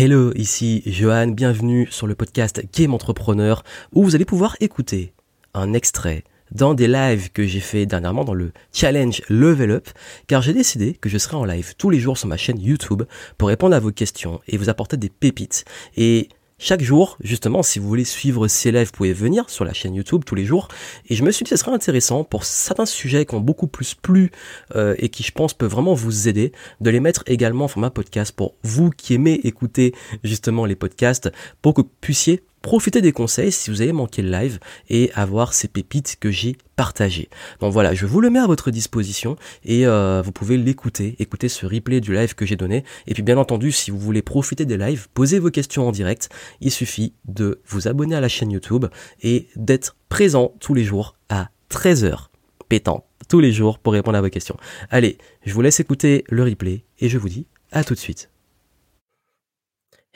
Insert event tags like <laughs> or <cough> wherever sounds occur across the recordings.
Hello, ici Johan, bienvenue sur le podcast Game Entrepreneur où vous allez pouvoir écouter un extrait dans des lives que j'ai fait dernièrement dans le challenge Level Up car j'ai décidé que je serai en live tous les jours sur ma chaîne YouTube pour répondre à vos questions et vous apporter des pépites. Et chaque jour, justement, si vous voulez suivre ces lives, vous pouvez venir sur la chaîne YouTube tous les jours. Et je me suis dit que ce serait intéressant pour certains sujets qui ont beaucoup plus plu euh, et qui, je pense, peuvent vraiment vous aider, de les mettre également en format podcast pour vous qui aimez écouter justement les podcasts, pour que vous puissiez profiter des conseils si vous avez manqué le live et avoir ces pépites que j'ai partagées. Donc voilà, je vous le mets à votre disposition et euh, vous pouvez l'écouter, écouter ce replay du live que j'ai donné. Et puis bien entendu, si vous voulez profiter des lives, poser vos questions en direct, il suffit de vous abonner à la chaîne YouTube et d'être présent tous les jours à 13h pétant tous les jours pour répondre à vos questions. Allez, je vous laisse écouter le replay et je vous dis à tout de suite.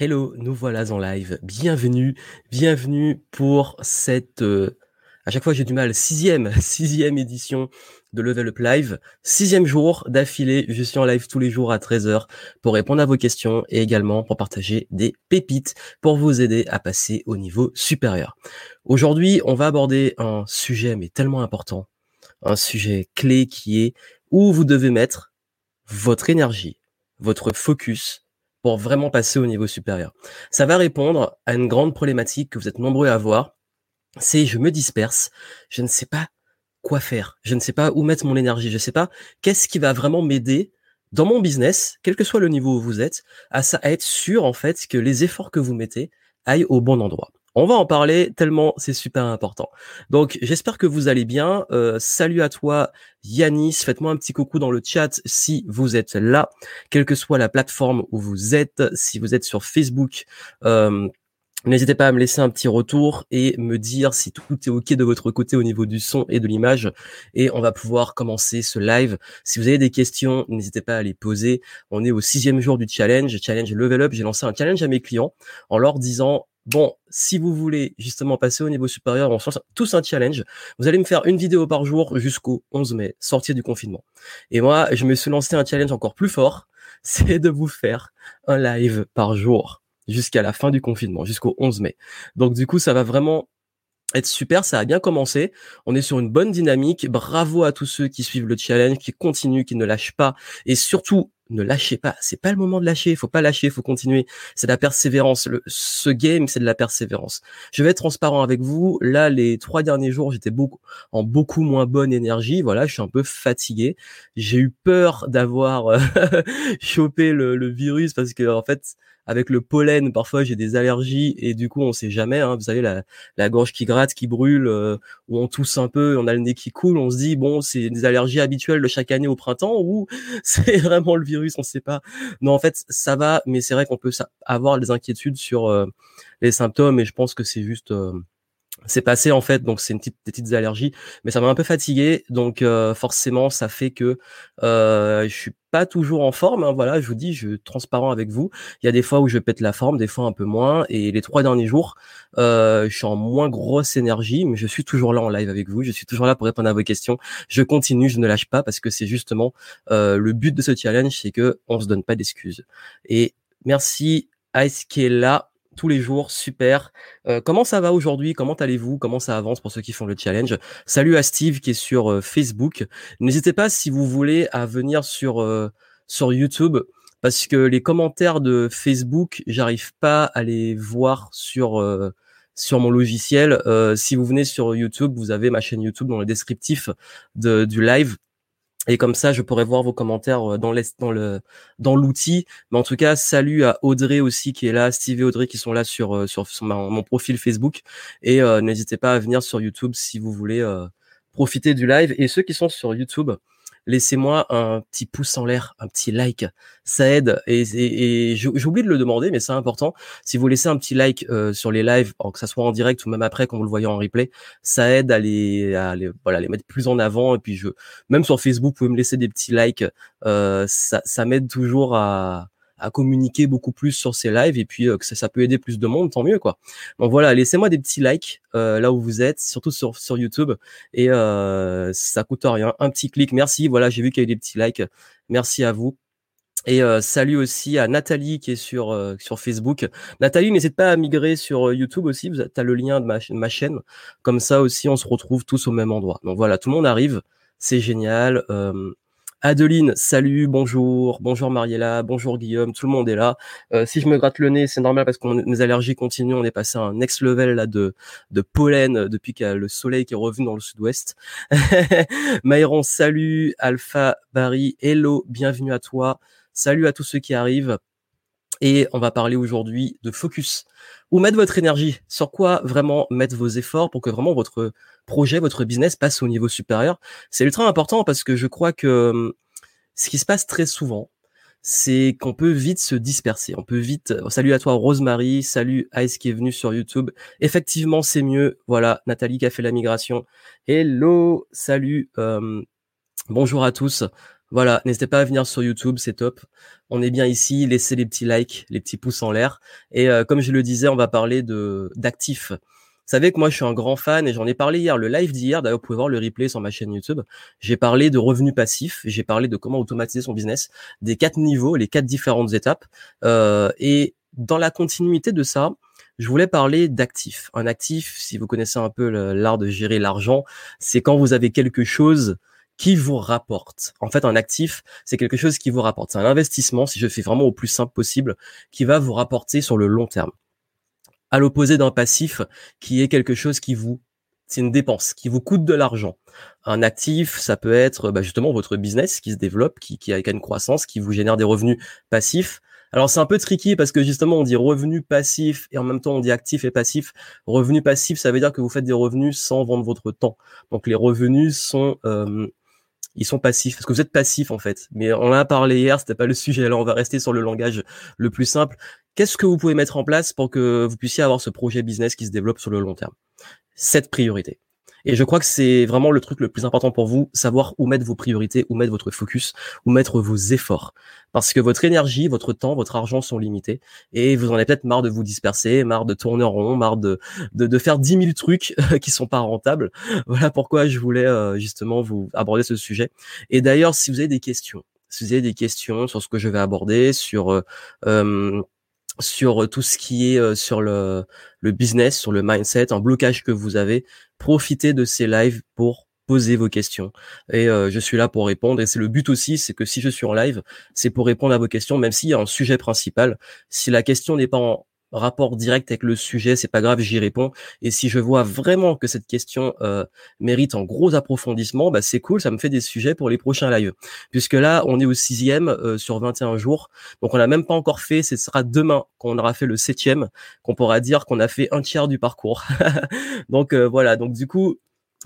Hello, nous voilà en live. Bienvenue, bienvenue pour cette, euh, à chaque fois j'ai du mal, sixième, <laughs> sixième édition de Level Up Live. Sixième jour d'affilée, je suis en live tous les jours à 13h pour répondre à vos questions et également pour partager des pépites pour vous aider à passer au niveau supérieur. Aujourd'hui, on va aborder un sujet mais tellement important, un sujet clé qui est où vous devez mettre votre énergie, votre focus, pour vraiment passer au niveau supérieur. Ça va répondre à une grande problématique que vous êtes nombreux à avoir, c'est je me disperse, je ne sais pas quoi faire, je ne sais pas où mettre mon énergie, je ne sais pas qu'est-ce qui va vraiment m'aider dans mon business, quel que soit le niveau où vous êtes, à, ça, à être sûr en fait que les efforts que vous mettez aillent au bon endroit. On va en parler tellement c'est super important. Donc j'espère que vous allez bien. Euh, salut à toi Yanis, faites-moi un petit coucou dans le chat si vous êtes là, quelle que soit la plateforme où vous êtes, si vous êtes sur Facebook. Euh, N'hésitez pas à me laisser un petit retour et me dire si tout est OK de votre côté au niveau du son et de l'image. Et on va pouvoir commencer ce live. Si vous avez des questions, n'hésitez pas à les poser. On est au sixième jour du challenge, challenge Level Up. J'ai lancé un challenge à mes clients en leur disant Bon, si vous voulez justement passer au niveau supérieur, on lance tous un challenge. Vous allez me faire une vidéo par jour jusqu'au 11 mai, sortie du confinement. Et moi, je me suis lancé un challenge encore plus fort, <laughs> c'est de vous faire un live par jour jusqu'à la fin du confinement, jusqu'au 11 mai. Donc du coup, ça va vraiment être super, ça a bien commencé. On est sur une bonne dynamique. Bravo à tous ceux qui suivent le challenge, qui continuent, qui ne lâchent pas. Et surtout, ne lâchez pas. C'est pas le moment de lâcher. Faut pas lâcher. Faut continuer. C'est de la persévérance. Ce game, c'est de la persévérance. Je vais être transparent avec vous. Là, les trois derniers jours, j'étais beaucoup en beaucoup moins bonne énergie. Voilà, je suis un peu fatigué. J'ai eu peur d'avoir euh, <laughs> chopé le, virus parce que en fait, avec le pollen, parfois j'ai des allergies et du coup on sait jamais. Hein, vous savez la, la gorge qui gratte, qui brûle, euh, ou on tousse un peu, on a le nez qui coule, on se dit bon c'est des allergies habituelles de chaque année au printemps ou <laughs> c'est vraiment le virus, on sait pas. Non en fait ça va, mais c'est vrai qu'on peut avoir des inquiétudes sur euh, les symptômes et je pense que c'est juste euh, c'est passé en fait, donc c'est une petite, des petites allergies, mais ça m'a un peu fatigué, donc euh, forcément ça fait que euh, je suis pas toujours en forme. Hein, voilà, je vous dis, je suis transparent avec vous. Il y a des fois où je pète la forme, des fois un peu moins, et les trois derniers jours, euh, je suis en moins grosse énergie, mais je suis toujours là en live avec vous. Je suis toujours là pour répondre à vos questions. Je continue, je ne lâche pas parce que c'est justement euh, le but de ce challenge, c'est que on se donne pas d'excuses. Et merci à ce qui là tous les jours, super. Euh, comment ça va aujourd'hui? Comment allez-vous? Comment ça avance pour ceux qui font le challenge? Salut à Steve qui est sur euh, Facebook. N'hésitez pas si vous voulez à venir sur euh, sur YouTube parce que les commentaires de Facebook, j'arrive pas à les voir sur sur mon logiciel. si vous venez sur YouTube, vous avez ma chaîne YouTube dans le descriptif de, du live et comme ça, je pourrais voir vos commentaires euh, dans dans le dans l'outil. Mais en tout cas, salut à Audrey aussi qui est là, Steve et Audrey qui sont là sur euh, sur, mon profil Facebook. Et euh, n'hésitez pas à venir sur YouTube si vous voulez profiter du live. Et ceux qui sont sur YouTube, laissez-moi un petit pouce en l'air, un petit like, ça aide. Et, et, j'oublie de le demander, mais c'est important. Si vous laissez un petit like euh, sur les lives, que ça soit en direct ou même après quand vous le voyez en replay, ça aide à les, à les, voilà, les mettre plus en avant. Et puis je, même sur Facebook, vous pouvez me laisser des petits likes. Euh, ça, ça m'aide toujours à à communiquer beaucoup plus sur ces lives et puis euh, que ça, ça, peut aider plus de monde, tant mieux quoi. Donc voilà, laissez-moi des petits likes euh, là où vous êtes, surtout sur, sur YouTube et euh, ça coûte rien, un petit clic. Merci, voilà, j'ai vu qu'il y a eu des petits likes. Merci à vous. Et euh, salut aussi à Nathalie qui est sur euh, sur Facebook. Nathalie, n'hésite pas à migrer sur euh, YouTube aussi. Tu as le lien de ma, ma, chaîne. Comme ça aussi, on se retrouve tous au même endroit. Donc voilà, tout le monde arrive. C'est génial. Adeline, salut, bonjour, bonjour Mariella, bonjour Guillaume, tout le monde est là. Euh, si je me gratte le nez, c'est normal parce que mes allergies continuent. On est passé à un next level là de pollen depuis qu'il y a le soleil qui est revenu dans le sud-ouest. <laughs> Maïron, salut, Alpha, Barry, hello, bienvenue à toi. Salut à tous ceux qui arrivent. Et on va parler aujourd'hui de focus. Où mettre votre énergie? Sur quoi vraiment mettre vos efforts pour que vraiment votre projet, votre business passe au niveau supérieur? C'est ultra important parce que je crois que hum, ce qui se passe très souvent, c'est qu'on peut vite se disperser. On peut vite. Salut à toi Rosemary, salut Ice qui est venu sur YouTube. Effectivement, c'est mieux. Voilà, Nathalie qui a fait la migration. Hello, salut. Hum, bonjour à tous. Voilà, n'hésitez pas à venir sur YouTube, c'est top. On est bien ici, laissez les petits likes, les petits pouces en l'air. Et euh, comme je le disais, on va parler de d'actifs. Vous savez que moi je suis un grand fan et j'en ai parlé hier, le live d'hier, d'ailleurs vous pouvez voir le replay sur ma chaîne YouTube. J'ai parlé de revenus passifs, j'ai parlé de comment automatiser son business, des quatre niveaux, les quatre différentes étapes. Euh, et dans la continuité de ça, je voulais parler d'actifs. Un actif, si vous connaissez un peu l'art de gérer l'argent, c'est quand vous avez quelque chose qui vous rapporte. En fait, un actif, c'est quelque chose qui vous rapporte. C'est un investissement, si je fais vraiment au plus simple possible, qui va vous rapporter sur le long terme. À l'opposé d'un passif, qui est quelque chose qui vous, c'est une dépense, qui vous coûte de l'argent. Un actif, ça peut être bah, justement votre business qui se développe, qui, qui a une croissance, qui vous génère des revenus passifs. Alors c'est un peu tricky parce que justement on dit revenu passif et en même temps on dit actif et passif. Revenu passif, ça veut dire que vous faites des revenus sans vendre votre temps. Donc les revenus sont euh, ils sont passifs parce que vous êtes passif en fait. Mais on en a parlé hier, c'était pas le sujet. Alors on va rester sur le langage le plus simple. Qu'est-ce que vous pouvez mettre en place pour que vous puissiez avoir ce projet business qui se développe sur le long terme? Cette priorité. Et je crois que c'est vraiment le truc le plus important pour vous, savoir où mettre vos priorités, où mettre votre focus, où mettre vos efforts. Parce que votre énergie, votre temps, votre argent sont limités et vous en avez peut-être marre de vous disperser, marre de tourner en rond, marre de, de, de faire 10 000 trucs <laughs> qui sont pas rentables. Voilà pourquoi je voulais euh, justement vous aborder ce sujet. Et d'ailleurs, si vous avez des questions, si vous avez des questions sur ce que je vais aborder, sur euh, euh sur tout ce qui est euh, sur le, le business, sur le mindset, un blocage que vous avez, profitez de ces lives pour poser vos questions. Et euh, je suis là pour répondre. Et c'est le but aussi, c'est que si je suis en live, c'est pour répondre à vos questions, même s'il y a un sujet principal. Si la question n'est pas en, rapport direct avec le sujet, c'est pas grave, j'y réponds. Et si je vois vraiment que cette question euh, mérite un gros approfondissement, bah c'est cool, ça me fait des sujets pour les prochains lives. Puisque là, on est au sixième euh, sur 21 jours, donc on n'a même pas encore fait. Ce sera demain qu'on aura fait le septième, qu'on pourra dire qu'on a fait un tiers du parcours. <laughs> donc euh, voilà. Donc du coup.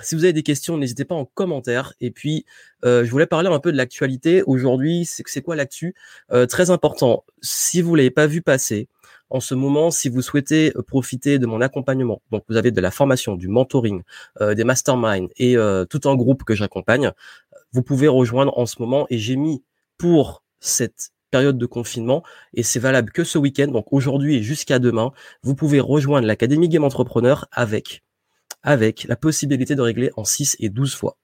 Si vous avez des questions, n'hésitez pas en commentaire. Et puis, je voulais parler un peu de l'actualité. Aujourd'hui, c'est quoi l'actu? Très important. Si vous l'avez pas vu passer, en ce moment, si vous souhaitez euh, profiter de mon accompagnement, donc vous avez de la formation, du mentoring, euh, des masterminds et euh, tout un groupe que j'accompagne, vous pouvez rejoindre en ce moment. Et j'ai mis pour cette période de confinement et c'est valable que ce week-end, donc aujourd'hui et jusqu'à demain, vous pouvez rejoindre l'Académie Game Entrepreneur avec avec la possibilité de régler en 6 et 12 fois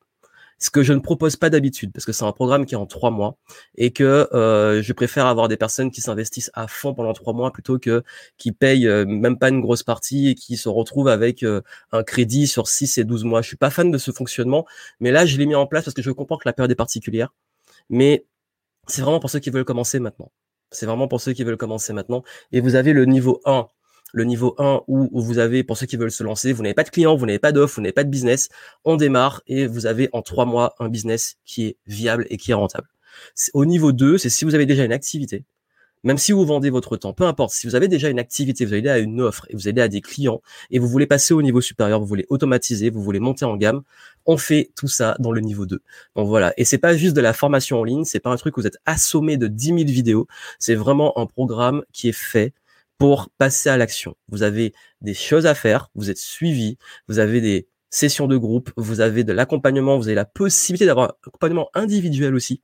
ce que je ne propose pas d'habitude parce que c'est un programme qui est en trois mois et que euh, je préfère avoir des personnes qui s'investissent à fond pendant trois mois plutôt que qui payent euh, même pas une grosse partie et qui se retrouvent avec euh, un crédit sur 6 et 12 mois. Je suis pas fan de ce fonctionnement, mais là je l'ai mis en place parce que je comprends que la période est particulière, mais c'est vraiment pour ceux qui veulent commencer maintenant. C'est vraiment pour ceux qui veulent commencer maintenant. Et vous avez le niveau 1 le niveau 1 où, vous avez, pour ceux qui veulent se lancer, vous n'avez pas de clients, vous n'avez pas d'offres, vous n'avez pas de business, on démarre et vous avez en trois mois un business qui est viable et qui est rentable. Au niveau 2, c'est si vous avez déjà une activité, même si vous vendez votre temps, peu importe, si vous avez déjà une activité, vous allez à une offre et vous allez à des clients et vous voulez passer au niveau supérieur, vous voulez automatiser, vous voulez monter en gamme, on fait tout ça dans le niveau 2. Donc voilà, et c'est pas juste de la formation en ligne, c'est pas un truc où vous êtes assommé de 10 000 vidéos, c'est vraiment un programme qui est fait pour passer à l'action. Vous avez des choses à faire, vous êtes suivi, vous avez des sessions de groupe, vous avez de l'accompagnement, vous avez la possibilité d'avoir un accompagnement individuel aussi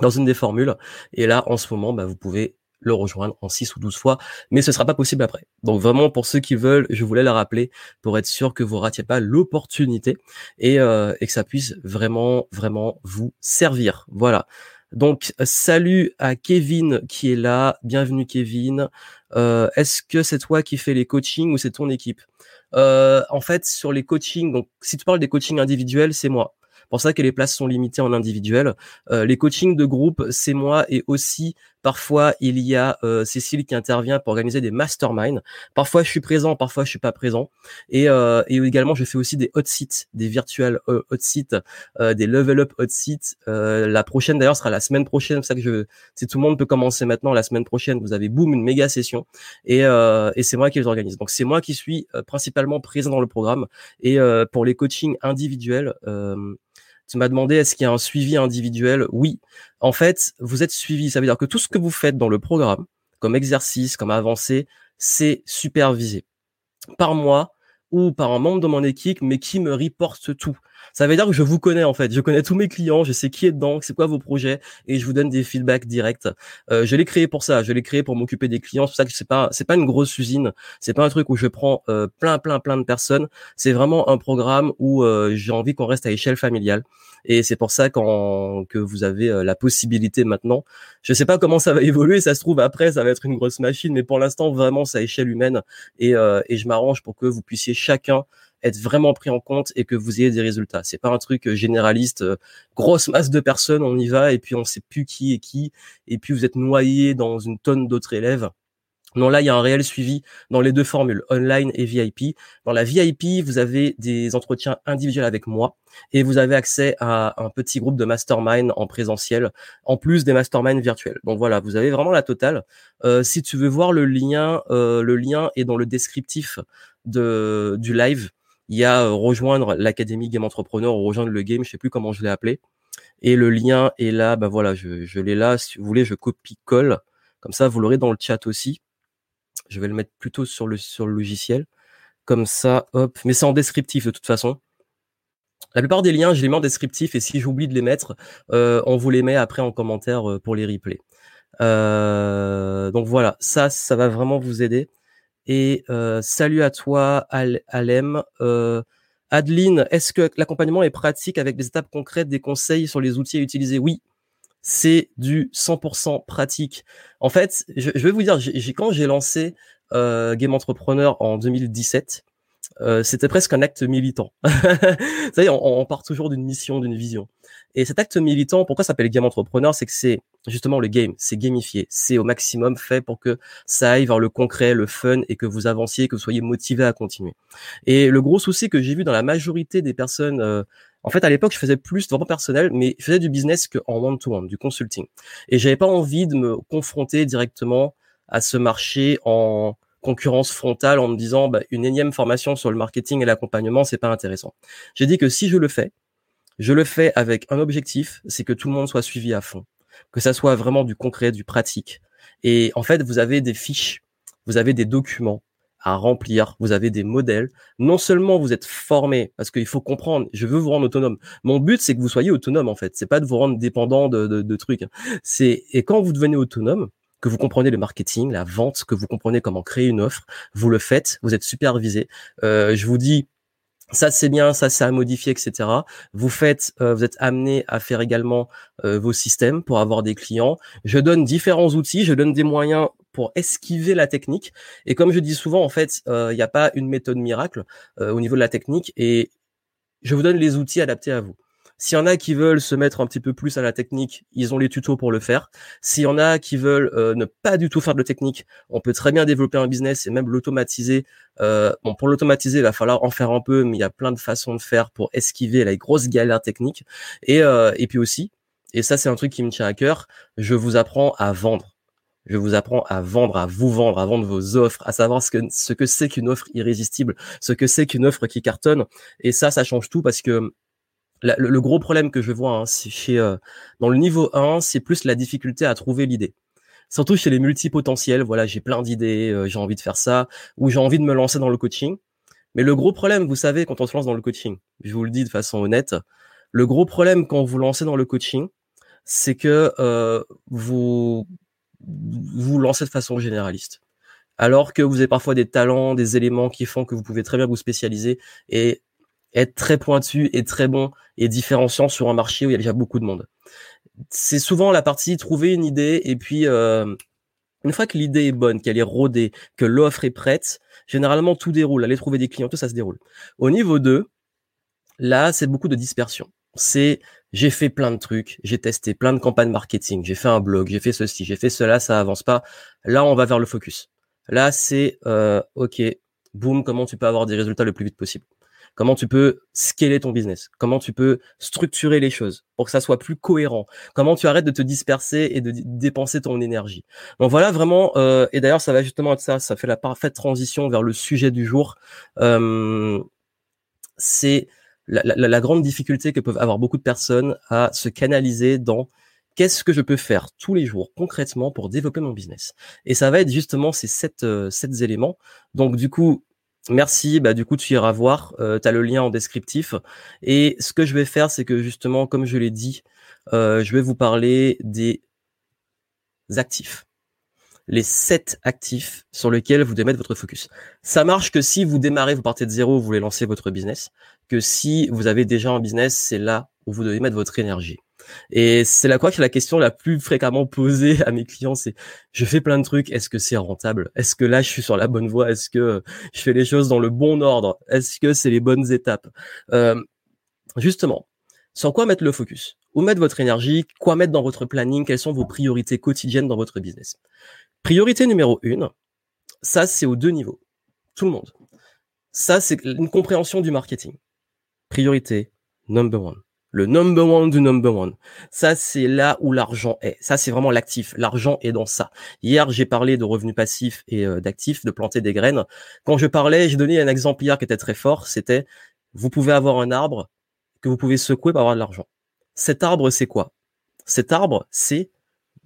dans une des formules. Et là, en ce moment, bah, vous pouvez le rejoindre en 6 ou 12 fois, mais ce sera pas possible après. Donc vraiment, pour ceux qui veulent, je voulais le rappeler pour être sûr que vous ratiez pas l'opportunité et, euh, et que ça puisse vraiment, vraiment vous servir. Voilà. Donc, salut à Kevin qui est là. Bienvenue Kevin. Euh, Est-ce que c'est toi qui fais les coachings ou c'est ton équipe? Euh, En fait, sur les coachings, donc si tu parles des coachings individuels, c'est moi pour ça que les places sont limitées en individuel. Euh, les coachings de groupe, c'est moi et aussi parfois il y a euh, Cécile qui intervient pour organiser des masterminds. Parfois je suis présent, parfois je suis pas présent. Et, euh, et également je fais aussi des hot seats, des virtuels hot seats, des level up hot seats. la prochaine d'ailleurs sera la semaine prochaine. C'est ça que je, si tout le monde peut commencer maintenant, la semaine prochaine vous avez boum une méga session et, et c'est moi qui les organise. Donc c'est moi qui suis principalement présent dans le programme et pour les coachings individuels. Tu m'as demandé est-ce qu'il y a un suivi individuel? Oui. En fait, vous êtes suivi. Ça veut dire que tout ce que vous faites dans le programme, comme exercice, comme avancée, c'est supervisé par moi ou par un membre de mon équipe, mais qui me reporte tout. Ça veut dire que je vous connais en fait. Je connais tous mes clients, je sais qui est dedans, c'est quoi vos projets, et je vous donne des feedbacks directs. Euh, je l'ai créé pour ça. Je l'ai créé pour m'occuper des clients. C'est pour ça que c'est pas c'est pas une grosse usine. C'est pas un truc où je prends euh, plein plein plein de personnes. C'est vraiment un programme où euh, j'ai envie qu'on reste à échelle familiale. Et c'est pour ça quand, que vous avez euh, la possibilité maintenant. Je sais pas comment ça va <laughs> évoluer. Ça se trouve après, ça va être une grosse machine, mais pour l'instant vraiment c'est à échelle humaine. Et, euh, et je m'arrange pour que vous puissiez chacun être vraiment pris en compte et que vous ayez des résultats. C'est pas un truc euh, généraliste, grosse masse de personnes, on y va et puis on sait plus qui est qui et puis vous êtes noyé dans une tonne d'autres élèves. Non, là, il y a un réel suivi dans les deux formules, online et VIP. Dans la VIP, vous avez des entretiens individuels avec moi et vous avez accès à un petit groupe de mastermind en présentiel, en plus des masterminds virtuels. Donc voilà, vous avez vraiment la totale. Euh, si tu veux voir le lien, euh, le lien est dans le descriptif de, du live. Il y a rejoindre l'Académie Game Entrepreneur ou rejoindre le game, je sais plus comment je l'ai appelé. Et le lien est là, ben voilà, je, je l'ai là. Si vous voulez, je copie-colle. Comme ça, vous l'aurez dans le chat aussi. Je vais le mettre plutôt sur le, sur le logiciel. Comme ça, hop. Mais c'est en descriptif de toute façon. La plupart des liens, je les mets en descriptif et si j'oublie de les mettre, euh, on vous les met après en commentaire pour les replays. Euh, donc voilà, ça, ça va vraiment vous aider. Et salut à toi, Alem. Adeline, est-ce que l'accompagnement est pratique avec des étapes concrètes, des conseils sur les outils à utiliser? Oui, c'est du 100% pratique. En fait, je, vais vous dire, quand j'ai lancé euh, Game Entrepreneur en 2017, euh, c'était presque un acte militant. <laughs> Vous savez, on, on part toujours d'une mission, d'une vision. Et cet acte militant, pourquoi s'appelle Game Entrepreneur? C'est que c'est justement le game, c'est gamifié, c'est au maximum fait pour que ça aille vers le concret, le fun et que vous avanciez, que vous soyez motivé à continuer. Et le gros souci que j'ai vu dans la majorité des personnes euh, en fait, à l'époque, je faisais plus vraiment personnel, mais je faisais du business qu'en one-to-one, du consulting. Et j'avais pas envie de me confronter directement à ce marché en concurrence frontale en me disant bah, une énième formation sur le marketing et l'accompagnement, c'est pas intéressant. J'ai dit que si je le fais, je le fais avec un objectif, c'est que tout le monde soit suivi à fond, que ça soit vraiment du concret, du pratique. Et en fait, vous avez des fiches, vous avez des documents, à remplir, vous avez des modèles. Non seulement vous êtes formé, parce qu'il faut comprendre, je veux vous rendre autonome. Mon but, c'est que vous soyez autonome, en fait. C'est pas de vous rendre dépendant de, de, de trucs. C'est, et quand vous devenez autonome, que vous comprenez le marketing, la vente, que vous comprenez comment créer une offre, vous le faites, vous êtes supervisé. Euh, je vous dis, ça c'est bien, ça c'est à modifier, etc. Vous faites, euh, vous êtes amené à faire également euh, vos systèmes pour avoir des clients. Je donne différents outils, je donne des moyens pour esquiver la technique. Et comme je dis souvent, en fait, euh, il n'y a pas une méthode miracle au niveau de la technique. Et je vous donne les outils adaptés à vous. S'il y en a qui veulent se mettre un petit peu plus à la technique, ils ont les tutos pour le faire. S'il y en a qui veulent euh, ne pas du tout faire de technique, on peut très bien développer un business et même l'automatiser. Euh, bon, pour l'automatiser, il va falloir en faire un peu, mais il y a plein de façons de faire pour esquiver la grosse galère technique. Et, euh, et puis aussi, et ça c'est un truc qui me tient à cœur, je vous apprends à vendre. Je vous apprends à vendre, à vous vendre, à vendre vos offres, à savoir ce que ce que c'est qu'une offre irrésistible, ce que c'est qu'une offre qui cartonne. Et ça, ça change tout parce que le, gros problème que je vois hein, chez euh, dans le niveau 1, c'est plus la difficulté à trouver l'idée. Surtout chez les multipotentiels, voilà, j'ai plein d'idées, euh, j'ai envie de faire ça, ou j'ai envie de me lancer dans le coaching. Mais le gros problème, vous savez, quand on se lance dans le coaching, je vous le dis de façon honnête, le gros problème quand vous lancez dans le coaching, c'est que euh, vous vous lancez de façon généraliste. Alors que vous avez parfois des talents, des éléments qui font que vous pouvez très bien vous spécialiser et être très pointu et très bon et différenciant sur un marché où il y a déjà beaucoup de monde. c'est souvent la partie trouver une idée et puis euh, une fois que l'idée est bonne, qu'elle est rodée, que l'offre est prête, généralement tout déroule. Aller trouver des clients, tout ça se déroule. Au niveau 2, là, c'est beaucoup de dispersion. C'est j'ai fait plein de trucs, j'ai testé plein de campagnes marketing, j'ai fait un blog, j'ai fait ceci, j'ai fait cela, ça avance pas. Là, on va vers le focus. Là, c'est euh, ok, boum, comment tu peux avoir des résultats le plus vite possible? Comment tu peux scaler ton business, comment tu peux structurer les choses pour que ça soit plus cohérent, comment tu arrêtes de te disperser et de dépenser ton énergie? Donc voilà vraiment, euh, et d'ailleurs ça va justement être ça, ça fait la parfaite transition vers le sujet du jour. C'est la, grande difficulté que peuvent avoir beaucoup de personnes à se canaliser dans qu'est-ce que je peux faire tous les jours concrètement pour développer mon business. Et ça va être justement ces sept, euh, sept éléments. Donc du coup, Merci, bah du coup tu iras voir, euh, tu as le lien en descriptif. Et ce que je vais faire, c'est que justement, comme je l'ai dit, euh, je vais vous parler des actifs. Les sept actifs sur lesquels vous devez mettre votre focus. Ça marche que si vous démarrez, vous partez de zéro, vous voulez lancer votre business, que si vous avez déjà un business, c'est là où vous devez mettre votre énergie. Et c'est la quoi que la question la plus fréquemment posée à mes clients, c'est je fais plein de trucs, est-ce que c'est rentable? Est-ce que là je suis sur la bonne voie? Est-ce que je fais les choses dans le bon ordre? Est-ce que c'est les bonnes étapes? Euh, Justement, sur quoi mettre le focus? Où mettre votre énergie? Quoi mettre dans votre planning? Quelles sont vos priorités quotidiennes dans votre business? Priorité numéro une, ça c'est aux deux niveaux. Tout le monde. Ça c'est une compréhension du marketing. Priorité number one le number one du number one. Ça, c'est là où l'argent est. Ça, c'est vraiment l'actif. L'argent est dans ça. Hier, j'ai parlé de revenus passifs et euh, d'actifs, de planter des graines. Quand je parlais, j'ai donné un exemple hier qui était très fort. C'était, vous pouvez avoir un arbre que vous pouvez secouer pour avoir de l'argent. Cet arbre, c'est quoi? Cet arbre, c'est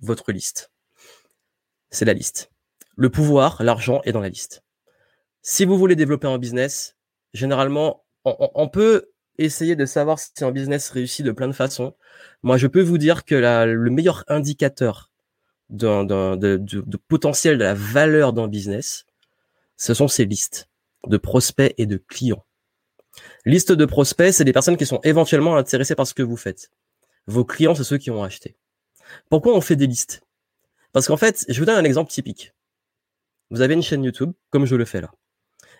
votre liste. C'est la liste. Le pouvoir, l'argent est dans la liste. Si vous voulez développer un business, généralement, on peut essayer de savoir si un business réussit de plein de façons. Moi, je peux vous dire que le meilleur indicateur de, potentiel de la valeur d'un business, ce sont ces listes de prospects et de clients. Liste de prospects, c'est des personnes qui sont éventuellement intéressées par ce que vous faites. Vos clients, c'est ceux qui ont acheté. Pourquoi on fait des listes? Parce qu'en fait, je vous donne un exemple typique. Vous avez une chaîne YouTube, comme je le fais là.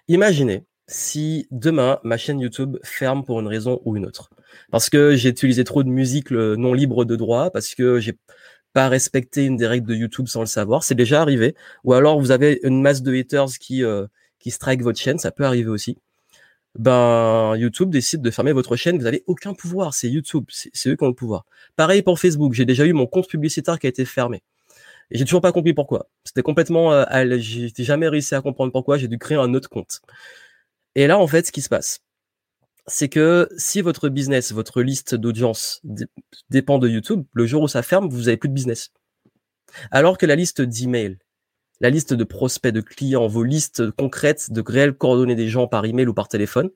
Imaginez, si demain ma chaîne YouTube ferme pour une raison ou une autre. Parce que j'ai utilisé trop de musique non libre de droit, parce que j'ai pas respecté une des règles de YouTube sans le savoir, c'est déjà arrivé. Ou alors vous avez une masse de haters qui euh, qui strike votre chaîne, ça peut arriver aussi. Ben YouTube décide de fermer votre chaîne, vous avez aucun pouvoir, c'est YouTube, c'est eux qui ont le pouvoir. Pareil pour Facebook, j'ai déjà eu mon compte publicitaire qui a été fermé. Et j'ai toujours pas compris pourquoi. C'était complètement, euh, j'ai jamais réussi à comprendre pourquoi. J'ai dû créer un autre compte. Et là, en fait, ce qui se passe, c'est que si votre business, votre liste d'audience dépend de YouTube, le jour où ça ferme, vous avez plus de business. Alors que la liste d'emails, la liste de prospects, de clients, vos listes concrètes de réelles coordonnées des gens par email ou par téléphone,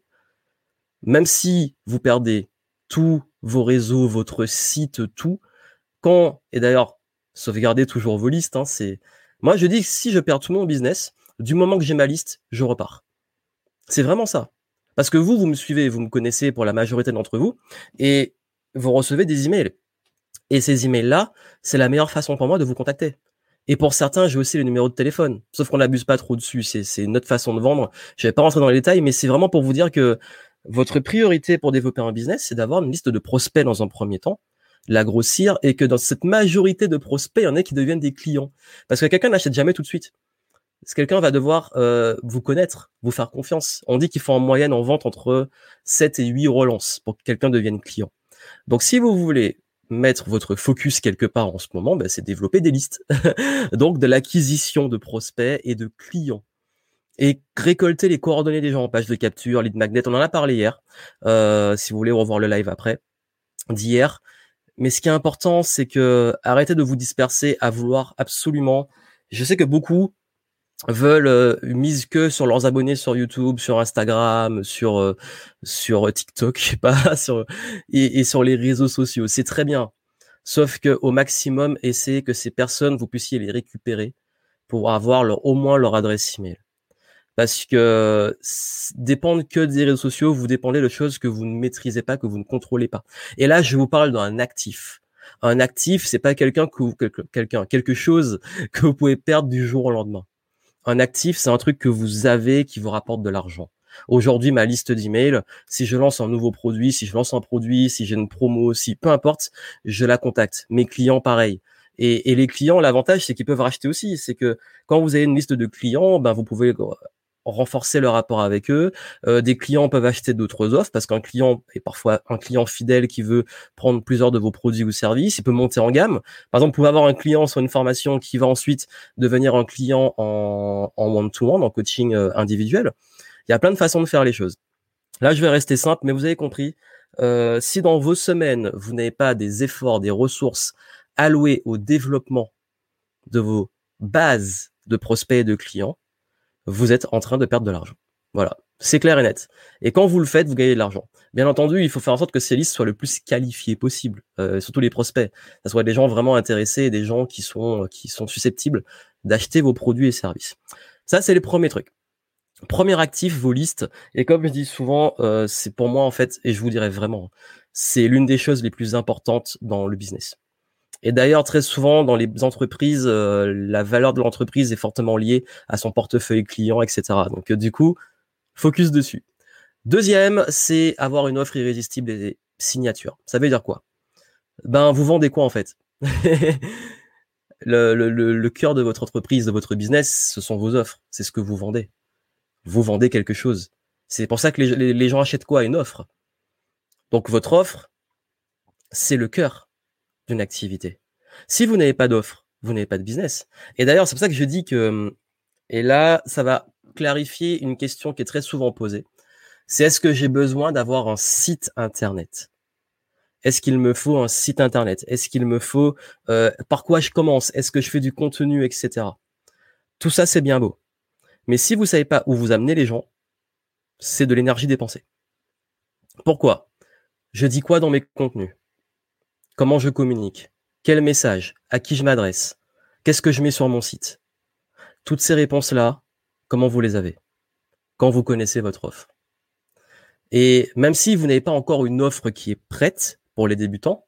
même si vous perdez tous vos réseaux, votre site, tout, quand, et d'ailleurs, sauvegardez toujours vos listes, hein, c'est, moi je dis que si je perds tout mon business, du moment que j'ai ma liste, je repars. C'est vraiment ça. Parce que vous, vous me suivez, vous me connaissez pour la majorité d'entre vous, et vous recevez des emails. Et ces emails-là, c'est la meilleure façon pour moi de vous contacter. Et pour certains, j'ai aussi le numéro de téléphone. Sauf qu'on n'abuse pas trop dessus. C'est une autre façon de vendre. Je vais pas rentrer dans les détails, mais c'est vraiment pour vous dire que votre priorité pour développer un business, c'est d'avoir une liste de prospects dans un premier temps, la grossir, et que dans cette majorité de prospects, il y en a qui deviennent des clients. Parce que quelqu'un n'achète jamais tout de suite quelqu'un va devoir euh, vous connaître, vous faire confiance. On dit qu'il faut en moyenne en vente entre 7 et 8 relances pour que quelqu'un devienne client. Donc si vous voulez mettre votre focus quelque part en ce moment, ben, c'est développer des listes. <laughs> Donc de l'acquisition de prospects et de clients. Et récolter les coordonnées des gens en page de capture, lead magnet, on en a parlé hier, euh, si vous voulez revoir le live après, d'hier. Mais ce qui est important, c'est que arrêtez de vous disperser à vouloir absolument. Je sais que beaucoup veulent euh, mise que sur leurs abonnés sur YouTube, sur Instagram, sur euh, sur TikTok, <laughs> je sais pas, sur et, et, sur les réseaux sociaux. C'est très bien. Sauf que au maximum, essayez que ces personnes vous puissiez les récupérer pour avoir leur, au moins leur adresse email. Parce que dépendre que des réseaux sociaux, vous dépendez de choses que vous ne maîtrisez pas, que vous ne contrôlez pas. Et là, je vous parle d'un actif. Un actif, c'est pas quelqu'un que quelqu'un, quelque chose <laughs> que vous pouvez perdre du jour au lendemain. Un actif, c'est un truc que vous avez qui vous rapporte de l'argent. Aujourd'hui, ma liste d'emails, si je lance un nouveau produit, si je lance un produit, si j'ai une promo, si peu importe, je la contacte. Mes clients, pareil. Et, les clients, l'avantage, c'est qu'ils peuvent racheter aussi. C'est que quand vous avez une liste de clients, ben, vous pouvez renforcer le rapport avec eux. Euh, des clients peuvent acheter d'autres offres parce qu'un client est parfois un client fidèle qui veut prendre plusieurs de vos produits ou services. Il peut monter en gamme. Par exemple, vous pouvez avoir un client sur une formation qui va ensuite devenir un client en one-to-one, en coaching euh, individuel. Il y a plein de façons de faire les choses. Là, je vais rester simple, mais vous avez compris. Euh, si dans vos semaines, vous n'avez pas des efforts, des ressources allouées au développement de vos bases de prospects et de clients, vous êtes en train de perdre de l'argent. Voilà, c'est clair et net. Et quand vous le faites, vous gagnez de l'argent. Bien entendu, il faut faire en sorte que ces listes soient le plus qualifiées possible, euh, surtout les prospects. Ça soit des gens vraiment intéressés des gens qui sont qui sont susceptibles d'acheter vos produits et services. Ça, c'est les premiers trucs. Premier actif, vos listes. Et comme je dis souvent, euh, c'est pour moi en fait, et je vous dirais vraiment, c'est l'une des choses les plus importantes dans le business. Et d'ailleurs, très souvent, dans les entreprises, euh, la valeur de l'entreprise est fortement liée à son portefeuille client, etc. Donc, euh, du coup, focus dessus. Deuxième, c'est avoir une offre irrésistible des signatures. Ça veut dire quoi? Ben, vous vendez quoi en fait? <laughs> Le, le, le, cœur de votre entreprise, de votre business, ce sont vos offres. C'est ce que vous vendez. Vous vendez quelque chose. C'est pour ça que les gens achètent quoi? Une offre. Donc, votre offre, c'est le cœur d'une activité. Si vous n'avez pas d'offre, vous n'avez pas de business. Et d'ailleurs, c'est pour ça que je dis que, et là, ça va clarifier une question qui est très souvent posée. C'est est-ce que j'ai besoin d'avoir un site internet? Est-ce qu'il me faut un site internet? Est-ce qu'il me faut euh, par quoi je commence? Est-ce que je fais du contenu, etc. Tout ça, c'est bien beau. Mais si vous savez pas où vous amenez les gens, c'est de l'énergie dépensée. Pourquoi? Je dis quoi dans mes contenus? Comment je communique? Quel message? À qui je m'adresse? Qu'est-ce que je mets sur mon site? Toutes ces réponses-là, comment vous les avez? Quand vous connaissez votre offre. Et même si vous n'avez pas encore une offre qui est prête pour les débutants,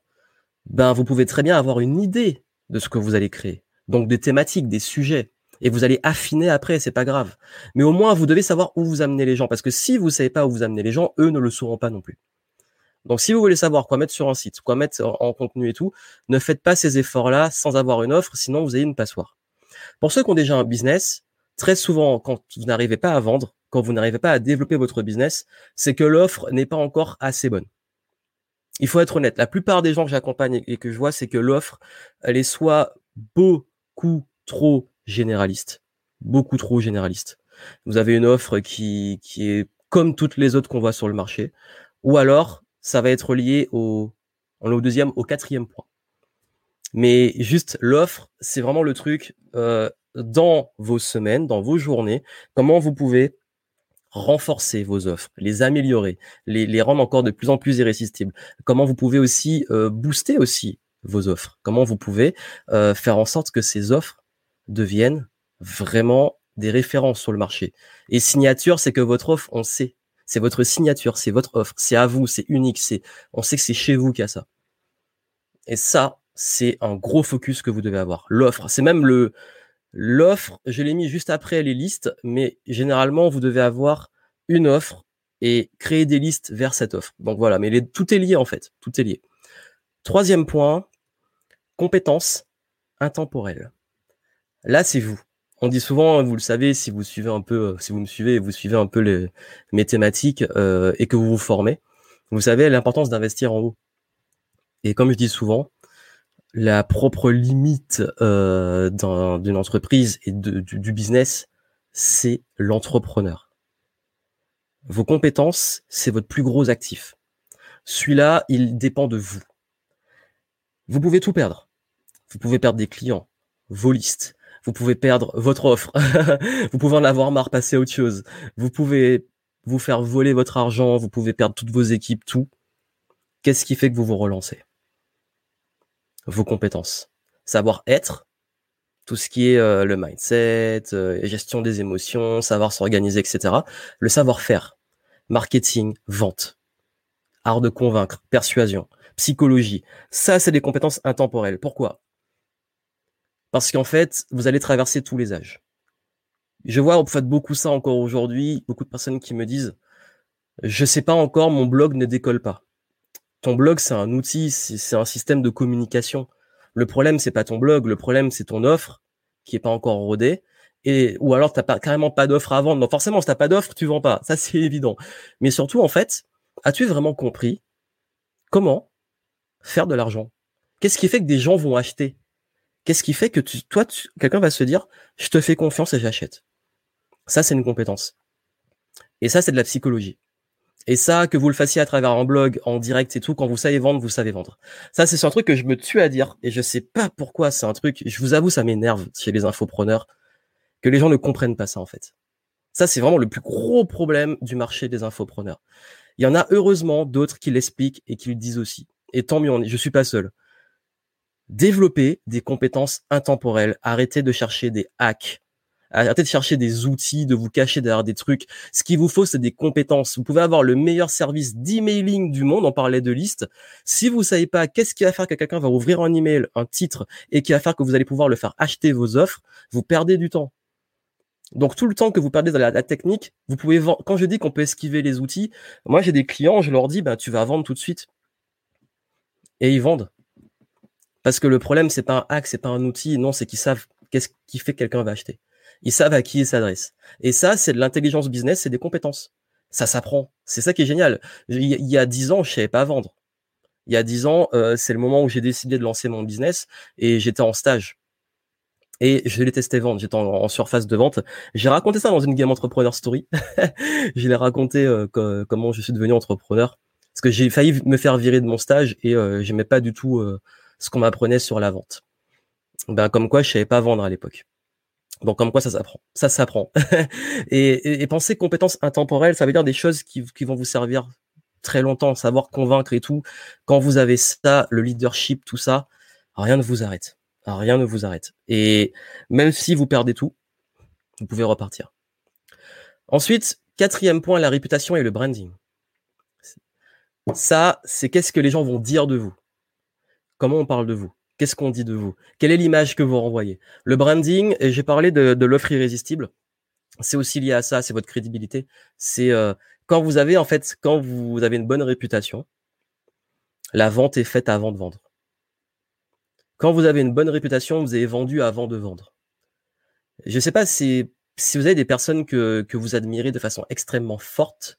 ben vous pouvez très bien avoir une idée de ce que vous allez créer. Donc des thématiques, des sujets. Et vous allez affiner après, c'est pas grave. Mais au moins, vous devez savoir où vous amenez les gens. Parce que si vous savez pas où vous amenez les gens, eux ne le sauront pas non plus. Donc, si vous voulez savoir quoi mettre sur un site, quoi mettre en, contenu et tout, ne faites pas ces efforts-là sans avoir une offre, sinon vous avez une passoire. Pour ceux qui ont déjà un business, très souvent, quand vous n'arrivez pas à vendre, quand vous n'arrivez pas à développer votre business, c'est que l'offre n'est pas encore assez bonne. Il faut être honnête. La plupart des gens que j'accompagne et que je vois, c'est que l'offre, elle est soit beaucoup trop généraliste, beaucoup trop généraliste. Vous avez une offre qui, qui est comme toutes les autres qu'on voit sur le marché, ou alors ça va être lié au, au deuxième, au quatrième point. Mais juste l'offre, c'est vraiment le truc euh, dans vos semaines, dans vos journées, comment vous pouvez renforcer vos offres, les améliorer, les, rendre encore de plus en plus irrésistibles. Comment vous pouvez aussi euh, booster aussi vos offres. Comment vous pouvez euh, faire en sorte que ces offres deviennent vraiment des références sur le marché. Et signature, c'est que votre offre, on sait c'est votre signature, c'est votre offre, c'est à vous, c'est unique, c'est, on sait que c'est chez vous qu'il y a ça. Et ça, c'est un gros focus que vous devez avoir. L'offre, c'est même le, l'offre, je l'ai mis juste après les listes, mais généralement, vous devez avoir une offre et créer des listes vers cette offre. Donc voilà, mais tout est lié en fait, tout est lié. Troisième point, compétences intemporelles. Là, c'est vous on dit souvent, vous le savez, si vous suivez un peu, euh, si vous me suivez, vous suivez un peu les, mes thématiques euh, et que vous vous formez, vous savez l'importance d'investir en vous. Et comme je dis souvent, la propre limite euh, d'une entreprise et du, du business, c'est l'entrepreneur. Vos compétences, c'est votre plus gros actif. Celui-là, il dépend de vous. Vous pouvez tout perdre. Vous pouvez perdre des clients, vos listes, vous pouvez perdre votre offre, <laughs> vous pouvez en avoir marre, passer à autre chose, vous pouvez vous faire voler votre argent, vous pouvez perdre toutes vos équipes, tout. Qu'est-ce qui fait que vous vous relancez? Vos compétences. Savoir être, tout ce qui est euh, le mindset, euh, gestion des émotions, savoir s'organiser, etc. Le savoir-faire, marketing, vente. art de convaincre, persuasion, psychologie. Ça, c'est des compétences intemporelles. Pourquoi? Parce qu'en fait, vous allez traverser tous les âges. Je vois, vous faites beaucoup ça encore aujourd'hui, beaucoup de personnes qui me disent, je sais pas encore, mon blog ne décolle pas. Ton blog, c'est un outil, c'est un système de communication. Le problème, c'est pas ton blog, le problème, c'est ton offre qui est pas encore rodée. Et, ou alors, t'as pas, carrément pas d'offre à vendre. Non, forcément, si t'as pas d'offre, tu vends pas. Ça, c'est <laughs> évident. Mais surtout, en fait, as-tu vraiment compris comment faire de l'argent? Qu'est-ce qui fait que des gens vont acheter? Qu'est-ce qui fait que tu, toi, quelqu'un va se dire, je te fais confiance et j'achète. Ça, c'est une compétence. Et ça, c'est de la psychologie. Et ça, que vous le fassiez à travers un blog, en direct et tout, quand vous savez vendre, vous savez vendre. Ça, c'est un truc que je me tue à dire et je sais pas pourquoi. C'est un truc, je vous avoue, ça m'énerve chez les infopreneurs que les gens ne comprennent pas ça, en fait. Ça, c'est vraiment le plus gros problème du marché des infopreneurs. Il y en a heureusement d'autres qui l'expliquent et qui le disent aussi. Et tant mieux, je suis pas seul. Développer des compétences intemporelles. Arrêtez de chercher des hacks Arrêtez de chercher des outils, de vous cacher derrière des trucs. Ce qu'il vous faut, c'est des compétences. Vous pouvez avoir le meilleur service d'emailing du monde. On parlait de liste. Si vous savez pas qu'est-ce qui va faire que quelqu'un va ouvrir un email, un titre, et qui va faire que vous allez pouvoir le faire acheter vos offres, vous perdez du temps. Donc tout le temps que vous perdez dans la, technique, vous pouvez vendre. Quand je dis qu'on peut esquiver les outils, moi j'ai des clients, je leur dis, ben tu vas vendre tout de suite, et ils vendent. Parce que le problème c'est pas un hack, c'est pas un outil, non, c'est qu'ils savent qu'est-ce qui fait que quelqu'un va acheter. Ils savent à qui ils s'adressent. Et ça, c'est de l'intelligence business, c'est des compétences. Ça s'apprend. C'est ça qui est génial. Il y a dix ans, je savais pas vendre. Il y a dix ans, euh, c'est le moment où j'ai décidé de lancer mon business et j'étais en stage. Et je l'ai testé vendre. J'étais en, surface de vente. J'ai raconté ça dans une game entrepreneur story. <laughs> je l'ai raconté euh, comment je suis devenu entrepreneur. Parce que j'ai failli me faire virer de mon stage et euh, j'aimais pas du tout euh, ce qu'on m'apprenait sur la vente. Ben comme quoi je savais pas vendre à l'époque. Donc comme quoi ça s'apprend, ça s'apprend. <laughs> et, et, penser compétences intemporelles, ça veut dire des choses qui, qui vont vous servir très longtemps, savoir convaincre et tout. Quand vous avez ça, le leadership, tout ça, rien ne vous arrête. Rien ne vous arrête. Et même si vous perdez tout, vous pouvez repartir. Ensuite, quatrième point, la réputation et le branding. Ça, c'est qu'est-ce que les gens vont dire de vous. Comment on parle de vous? Qu'est-ce qu'on dit de vous? Quelle est l'image que vous renvoyez? Le branding, et j'ai parlé de, l'offre irrésistible, c'est aussi lié à ça, c'est votre crédibilité. C'est euh, quand vous avez en fait, quand vous avez une bonne réputation, la vente est faite avant de vendre. Quand vous avez une bonne réputation, vous avez vendu avant de vendre. Je ne sais pas si, vous avez des personnes que, que vous admirez de façon extrêmement forte,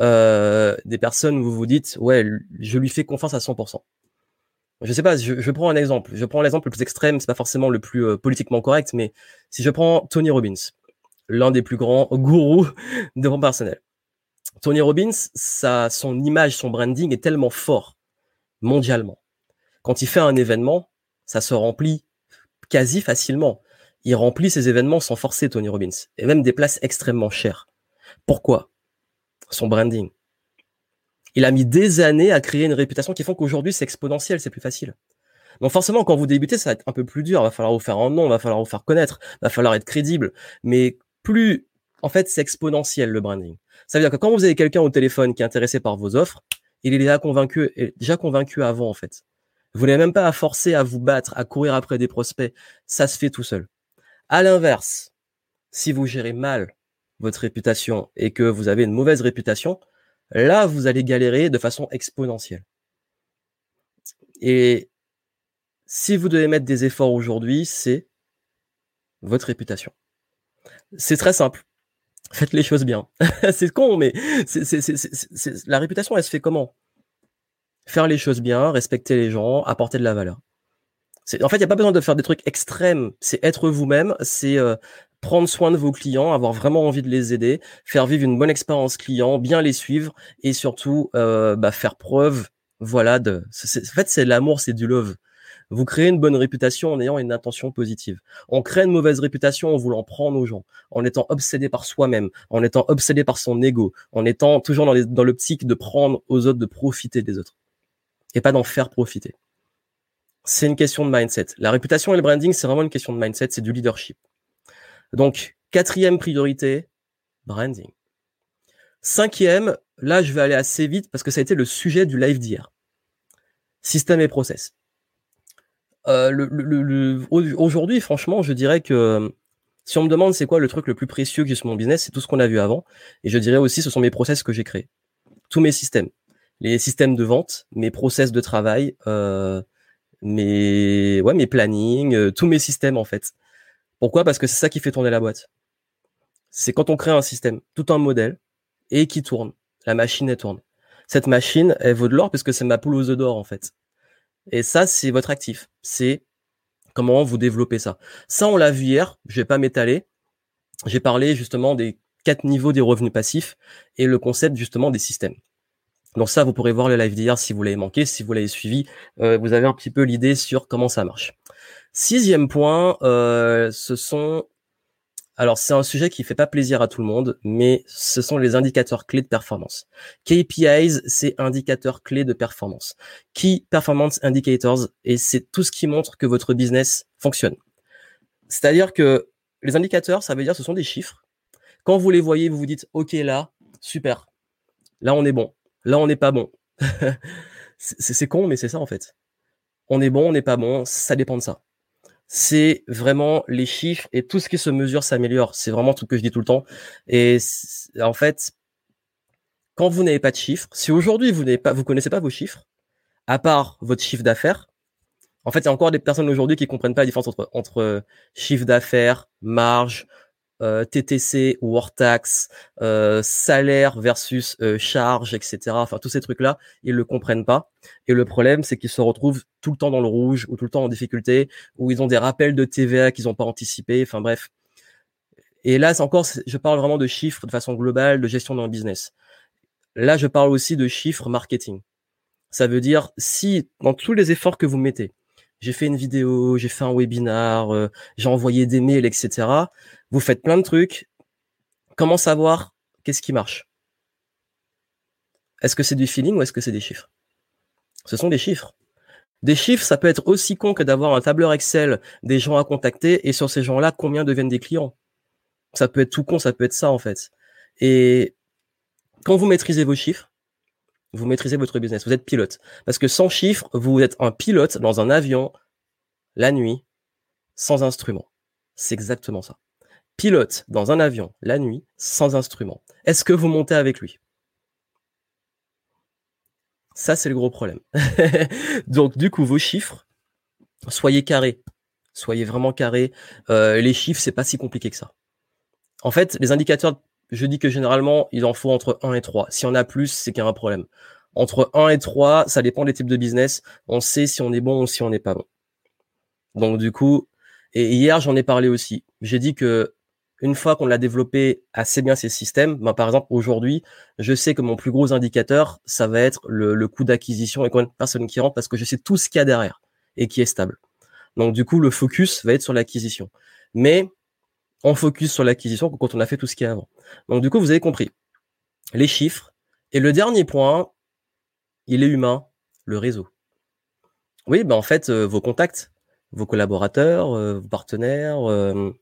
euh, des personnes où vous vous dites, ouais, je lui fais confiance à 100% je sais pas, je, prends un exemple. Je prends l'exemple le plus extrême, c'est pas forcément le plus euh, politiquement correct, mais si je prends Tony Robbins, l'un des plus grands gourous de vente personnel. Tony Robbins, son image, son branding est tellement fort mondialement. Quand il fait un événement, ça se remplit quasi facilement. Il remplit ses événements sans forcer Tony Robbins, et même des places extrêmement chères. Pourquoi? Son branding. Il a mis des années à créer une réputation qui font qu'aujourd'hui c'est exponentiel, c'est plus facile. Donc forcément, quand vous débutez, ça va être un peu plus dur. Il va falloir vous faire un nom, va falloir vous faire connaître, va falloir être crédible. Mais plus, en fait, c'est exponentiel le branding. Ça veut dire que quand vous avez quelqu'un au téléphone qui est intéressé par vos offres, il est déjà convaincu, déjà convaincu avant en fait. Vous n'avez même pas à forcer à vous battre, à courir après des prospects. Ça se fait tout seul. À l'inverse, si vous gérez mal votre réputation et que vous avez une mauvaise réputation, Là, vous allez galérer de façon exponentielle. Et si vous devez mettre des efforts aujourd'hui, c'est votre réputation. C'est très simple. Faites les choses bien. <laughs> c'est con, mais la réputation, elle se fait comment? Faire les choses bien, respecter les gens, apporter de la valeur. En fait, il n'y a pas besoin de faire des trucs extrêmes. C'est être vous-même, c'est euh, prendre soin de vos clients, avoir vraiment envie de les aider, faire vivre une bonne expérience client, bien les suivre et surtout euh, bah, faire preuve, voilà, de. en fait, c'est l'amour, c'est du love. Vous créez une bonne réputation en ayant une intention positive. On crée une mauvaise réputation en voulant prendre aux gens, en étant obsédé par soi-même, en étant obsédé par son ego, en étant toujours dans, dans l'optique de prendre aux autres, de profiter des autres, et pas d'en faire profiter. C'est une question de mindset. La réputation et le branding, c'est vraiment une question de mindset, c'est du leadership. Donc, quatrième priorité, branding. Cinquième, là, je vais aller assez vite parce que ça a été le sujet du live d'hier. Système et process. Euh, Aujourd'hui, franchement, je dirais que si on me demande c'est quoi le truc le plus précieux que j'ai sur mon business, c'est tout ce qu'on a vu avant. Et je dirais aussi, ce sont mes process que j'ai créés. Tous mes systèmes. Les systèmes de vente, mes process de travail, euh, mes, ouais, mes plannings, euh, tous mes systèmes, en fait. Pourquoi? Parce que c'est ça qui fait tourner la boîte. C'est quand on crée un système, tout un modèle, et qui tourne. La machine, elle tourne. Cette machine, elle vaut de l'or parce que c'est ma poule aux œufs d'or, en fait. Et ça, c'est votre actif. C'est comment vous développez ça. Ça, on l'a vu hier. Je vais pas m'étaler. J'ai parlé justement des quatre niveaux des revenus passifs et le concept justement des systèmes. Donc ça, vous pourrez voir le live d'hier si vous l'avez manqué, si vous l'avez suivi, euh, vous avez un petit peu l'idée sur comment ça marche. Sixième point, euh, ce sont alors, c'est un sujet qui fait pas plaisir à tout le monde, mais ce sont les indicateurs clés de performance. KPIs, c'est indicateurs clés de performance. Key Performance Indicators, et c'est tout ce qui montre que votre business fonctionne. C'est-à-dire que les indicateurs, ça veut dire ce sont des chiffres. Quand vous les voyez, vous vous dites, OK, là, super. Là, on est bon. Là, on n'est pas bon. <laughs> c'est con, mais c'est ça, en fait. On est bon, on n'est pas bon, ça dépend de ça c'est vraiment les chiffres et tout ce qui se mesure s'améliore. C'est vraiment tout ce que je dis tout le temps. Et en fait, quand vous n'avez pas de chiffres, si aujourd'hui vous n'avez pas, vous connaissez pas vos chiffres, à part votre chiffre d'affaires, en fait, il y a encore des personnes aujourd'hui qui comprennent pas la différence entre, entre chiffre d'affaires, marge, euh, TTC taxe, euh, salaire versus euh, charge, etc. Enfin, tous ces trucs-là, ils le comprennent pas. Et le problème, c'est qu'ils se retrouvent tout le temps dans le rouge ou tout le temps en difficulté, ou ils ont des rappels de TVA qu'ils n'ont pas anticipé. Enfin bref. Et là, c'est encore, je parle vraiment de chiffres de façon globale, de gestion d'un business. Là, je parle aussi de chiffres marketing. Ça veut dire si dans tous les efforts que vous mettez, j'ai fait une vidéo, j'ai fait un webinar, euh, j'ai envoyé des mails, etc. Vous faites plein de trucs. Comment savoir qu'est-ce qui marche? Est-ce que c'est du feeling ou est-ce que c'est des chiffres? Ce sont des chiffres. Des chiffres, ça peut être aussi con que d'avoir un tableur Excel des gens à contacter et sur ces gens-là, combien deviennent des clients? Ça peut être tout con, ça peut être ça en fait. Et quand vous maîtrisez vos chiffres, vous maîtrisez votre business, vous êtes pilote. Parce que sans chiffres, vous êtes un pilote dans un avion la nuit, sans instrument. C'est exactement ça. Pilote dans un avion la nuit, sans instrument. Est-ce que vous montez avec lui? Ça, c'est le gros problème. <laughs> Donc, du coup, vos chiffres, soyez carrés. Soyez vraiment carrés. Euh, les chiffres, c'est pas si compliqué que ça. En fait, les indicateurs je dis que généralement, il en faut entre 1 et 3. Si on a plus, c'est qu'il y a un problème. Entre 1 et 3, ça dépend des types de business. On sait si on est bon ou si on n'est pas bon. Donc du coup, et hier j'en ai parlé aussi. J'ai dit que une fois qu'on a développé assez bien ces systèmes, ben, par exemple aujourd'hui, je sais que mon plus gros indicateur, ça va être le, coût d'acquisition et combien de personnes qui rentrent parce que je sais tout ce qu'il y a derrière et qui est stable. Donc du coup, le focus va être sur l'acquisition. Mais on focus sur l'acquisition quand on a fait tout ce qui est avant. Donc du coup, vous avez compris les chiffres. Et le dernier point, il est humain, le réseau. Oui, ben en fait, euh, vos contacts, vos collaborateurs, euh, vos partenaires, euh,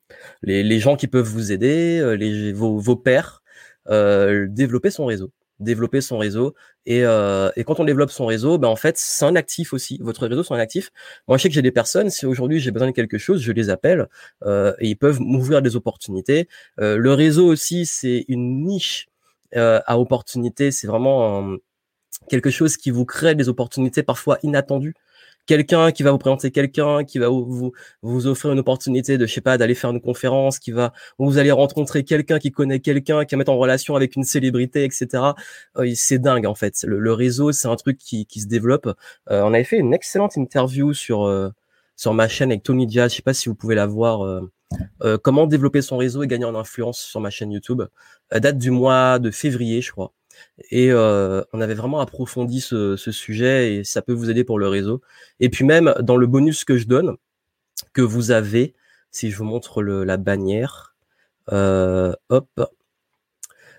les, gens qui peuvent vous aider, les, vos, vos pairs, développer son réseau développer son réseau. Et, euh, et quand on développe son réseau, ben en fait, c'est un actif aussi. Votre réseau, c'est un actif. Moi, je sais que j'ai des personnes, si aujourd'hui j'ai besoin de quelque chose, je les appelle euh, et ils peuvent m'ouvrir des opportunités. Euh, le réseau aussi, c'est une niche euh, à opportunités. C'est vraiment quelque chose qui vous crée des opportunités parfois inattendues quelqu'un qui va vous présenter quelqu'un, qui va vous, vous offrir une opportunité de, je sais pas, d'aller faire une conférence, qui va, vous allez rencontrer quelqu'un qui connaît quelqu'un, qui va mettre en relation avec une célébrité, etc. Euh, c'est dingue en fait. Le, réseau, c'est un truc qui, qui se développe. Euh, on avait fait une excellente interview sur euh, sur ma chaîne avec Tony Diaz. Je sais pas si vous pouvez la voir. comment développer son réseau et gagner en influence sur ma chaîne YouTube. date du mois de février, je crois. Et on avait vraiment approfondi ce, sujet et ça peut vous aider pour le réseau. Et puis même dans le bonus que je donne, que vous avez, si je vous montre la bannière, hop,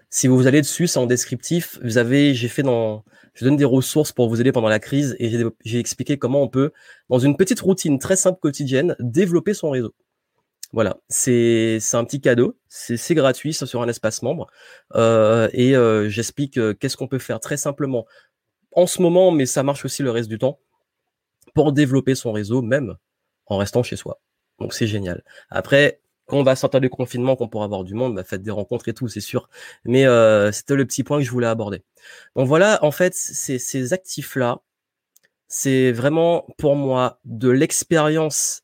si vous allez dessus, c'est en descriptif. Vous avez, j'ai fait dans, je donne des ressources pour vous aider pendant la crise et j'ai expliqué comment on peut, dans une petite routine très simple quotidienne, développer son réseau. Voilà, c'est un petit cadeau, c'est gratuit, c'est sur un espace membre. Euh, et euh, j'explique euh, qu'est-ce qu'on peut faire très simplement en ce moment, mais ça marche aussi le reste du temps, pour développer son réseau, même en restant chez soi. Donc c'est génial. Après, quand on va sortir du confinement, qu'on pourra avoir du monde, bah, faites des rencontres et tout, c'est sûr. Mais c'était le petit point que je voulais aborder. Donc voilà, en fait, ces actifs-là, c'est vraiment pour moi de l'expérience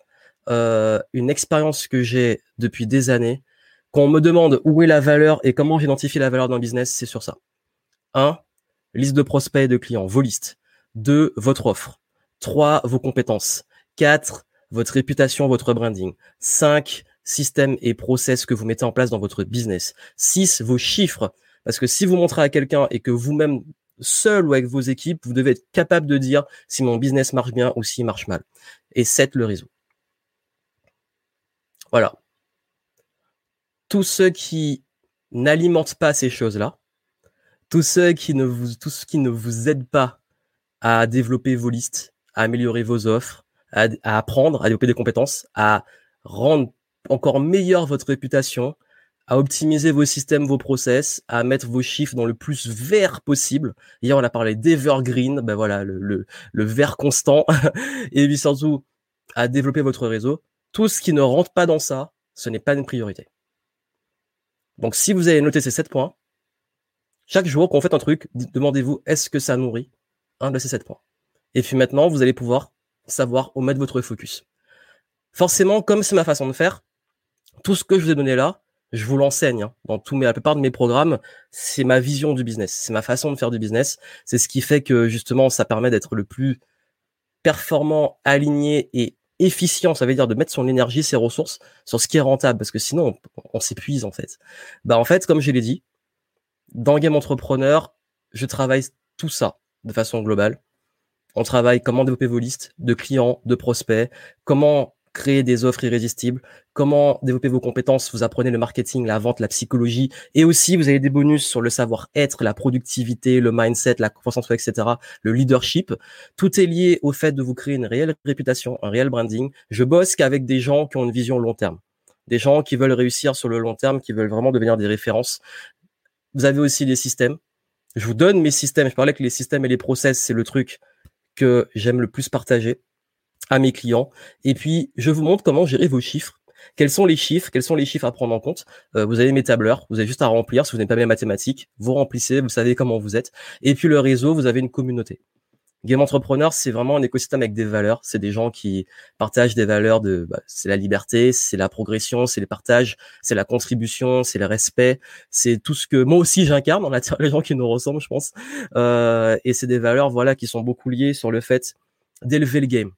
euh, une expérience que j'ai depuis des années. Quand on me demande où est la valeur et comment j'identifie la valeur d'un business, c'est sur ça. 1. Liste de prospects et de clients, vos listes. 2. Votre offre. 3. Vos compétences. 4. Votre réputation, votre branding. 5. Système et process que vous mettez en place dans votre business. 6. Vos chiffres. Parce que si vous montrez à quelqu'un et que vous-même, seul ou avec vos équipes, vous devez être capable de dire si mon business marche bien ou s'il marche mal. Et 7. Le réseau. Voilà. Tous ceux qui n'alimentent pas ces choses-là, tous ceux qui ne vous, tous qui ne vous aident pas à développer vos listes, à améliorer vos offres, à, apprendre, à développer des compétences, à rendre encore meilleure votre réputation, à optimiser vos systèmes, vos process, à mettre vos chiffres dans le plus vert possible. Hier, on a parlé d'evergreen, ben voilà, le, le, le vert constant, <laughs> et puis surtout à développer votre réseau tout ce qui ne rentre pas dans ça, ce n'est pas une priorité. Donc si vous avez noté ces sept points, chaque jour qu'on fait un truc, demandez-vous est-ce que ça nourrit un de ces sept points? Et puis maintenant, vous allez pouvoir savoir où mettre votre focus. Forcément, comme c'est ma façon de faire, tout ce que je vous ai donné là, je vous l'enseigne hein. dans tous mes, la plupart de mes programmes. C'est ma vision du business, c'est ma façon de faire du business. C'est ce qui fait que justement, ça permet d'être le plus performant, aligné et efficient, ça veut dire de mettre son énergie, ses ressources sur ce qui est rentable, parce que sinon on, s'épuise en fait. Bah en fait, comme je l'ai dit, dans Game Entrepreneur, je travaille tout ça de façon globale. On travaille comment développer vos listes de clients, de prospects, comment créer des offres irrésistibles, comment développer vos compétences, vous apprenez le marketing, la vente, la psychologie, et aussi vous avez des bonus sur le savoir-être, la productivité, le mindset, la croissance, etc., le leadership. Tout est lié au fait de vous créer une réelle réputation, un réel branding. Je bosse qu'avec des gens qui ont une vision long terme, des gens qui veulent réussir sur le long terme, qui veulent vraiment devenir des références. Vous avez aussi des systèmes. Je vous donne mes systèmes. Je parlais que les systèmes et les process, c'est le truc que j'aime le plus partager à mes clients. Et puis, je vous montre comment gérer vos chiffres. Quels sont les chiffres? Quels sont les chiffres à prendre en compte? Euh, Vous avez mes tableurs, vous avez juste à remplir. Si vous n'êtes pas bien mathématiques, vous remplissez, vous savez comment vous êtes. Et puis le réseau, vous avez une communauté. Game Entrepreneur, c'est vraiment un écosystème avec des valeurs. C'est des gens qui partagent des valeurs de, bah, c'est la liberté, c'est la progression, c'est les partages, c'est la contribution, c'est le respect, c'est tout ce que moi aussi j'incarne. On attire les gens qui nous ressemblent, je pense. Euh, et c'est des valeurs, voilà, qui sont beaucoup liées sur le fait d'élever le game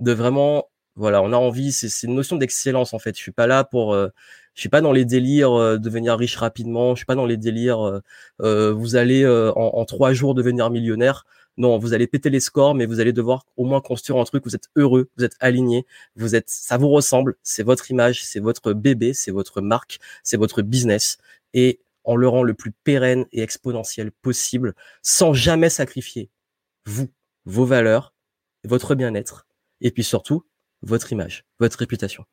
de vraiment voilà, on a envie, c'est une notion d'excellence en fait. Je suis pas là pour, euh, je suis pas dans les délires euh, devenir riche rapidement. Je suis pas dans les délires. Euh, vous allez en, trois jours devenir millionnaire. Non, vous allez péter les scores, mais vous allez devoir au moins construire un truc. Vous êtes heureux, vous êtes aligné, vous êtes, ça vous ressemble. C'est votre image, c'est votre bébé, c'est votre marque, c'est votre business, et on le rend le plus pérenne et exponentiel possible, sans jamais sacrifier vous, vos valeurs, votre bien-être et puis surtout votre image, votre réputation.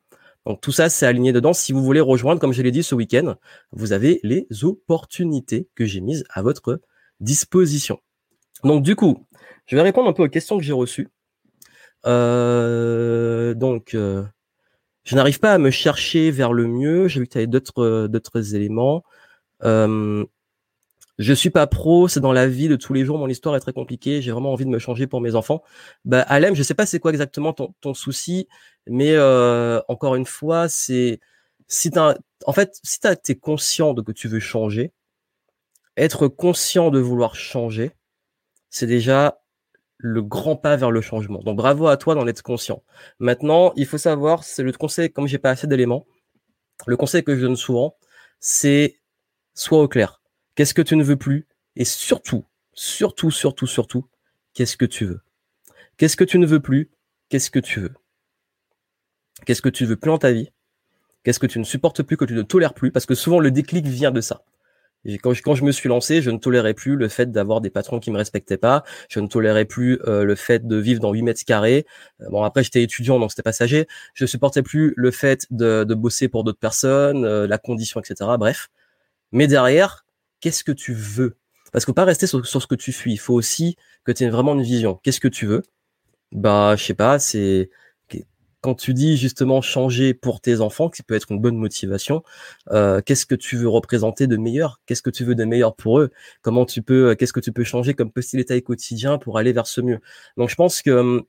Donc tout ça, c'est aligné dedans. Si vous voulez rejoindre, comme je l'ai dit ce week-end, vous avez les opportunités que j'ai mises à votre disposition. Donc du coup, je vais répondre un peu aux questions que j'ai reçues. Euh, donc, euh, je n'arrive pas à me chercher vers le mieux. J'ai vu que tu avais d'autres d'autres éléments. Euh, je suis pas pro, c'est dans la vie de tous les jours, mon histoire est très compliquée, j'ai vraiment envie de me changer pour mes enfants. Bah, Alem, je sais pas c'est quoi exactement ton, ton souci, mais euh, encore une fois, c'est si t'as, en fait, si t'es conscient de que tu veux changer, être conscient de vouloir changer, c'est déjà le grand pas vers le changement. Donc bravo à toi d'en être conscient. Maintenant, il faut savoir, c'est le conseil, comme j'ai pas assez d'éléments, le conseil que je donne souvent, c'est sois au clair Qu'est-ce que tu ne veux plus? Et surtout, surtout, surtout, surtout, qu'est-ce que tu veux? Qu'est-ce que tu ne veux plus? Qu'est-ce que tu veux? Qu'est-ce que tu veux plus dans ta vie? Qu'est-ce que tu ne supportes plus, que tu ne tolères plus? Parce que souvent, le déclic vient de ça. Quand je, me suis lancé, je ne tolérais plus le fait d'avoir des patrons qui me respectaient pas. Je ne tolérais plus euh, le fait de vivre dans 8 mètres carrés. Euh, bon, après, j'étais étudiant, donc c'était passager. Je supportais plus le fait de, de bosser pour d'autres personnes, euh, la condition, etc. Bref. Mais derrière, qu'est-ce que tu veux? Parce qu'il faut pas rester sur, ce que tu fuis. Il faut aussi que tu aies vraiment une vision. Qu'est-ce que tu veux? Bah, je sais pas, c'est quand tu dis justement changer pour tes enfants, qui peut être une bonne motivation, euh, qu'est-ce que tu veux représenter de meilleur? Qu'est-ce que tu veux de meilleur pour eux? Comment tu peux, euh, qu'est-ce que tu peux changer comme petit détail quotidien pour aller vers ce mieux? Donc je pense que hum,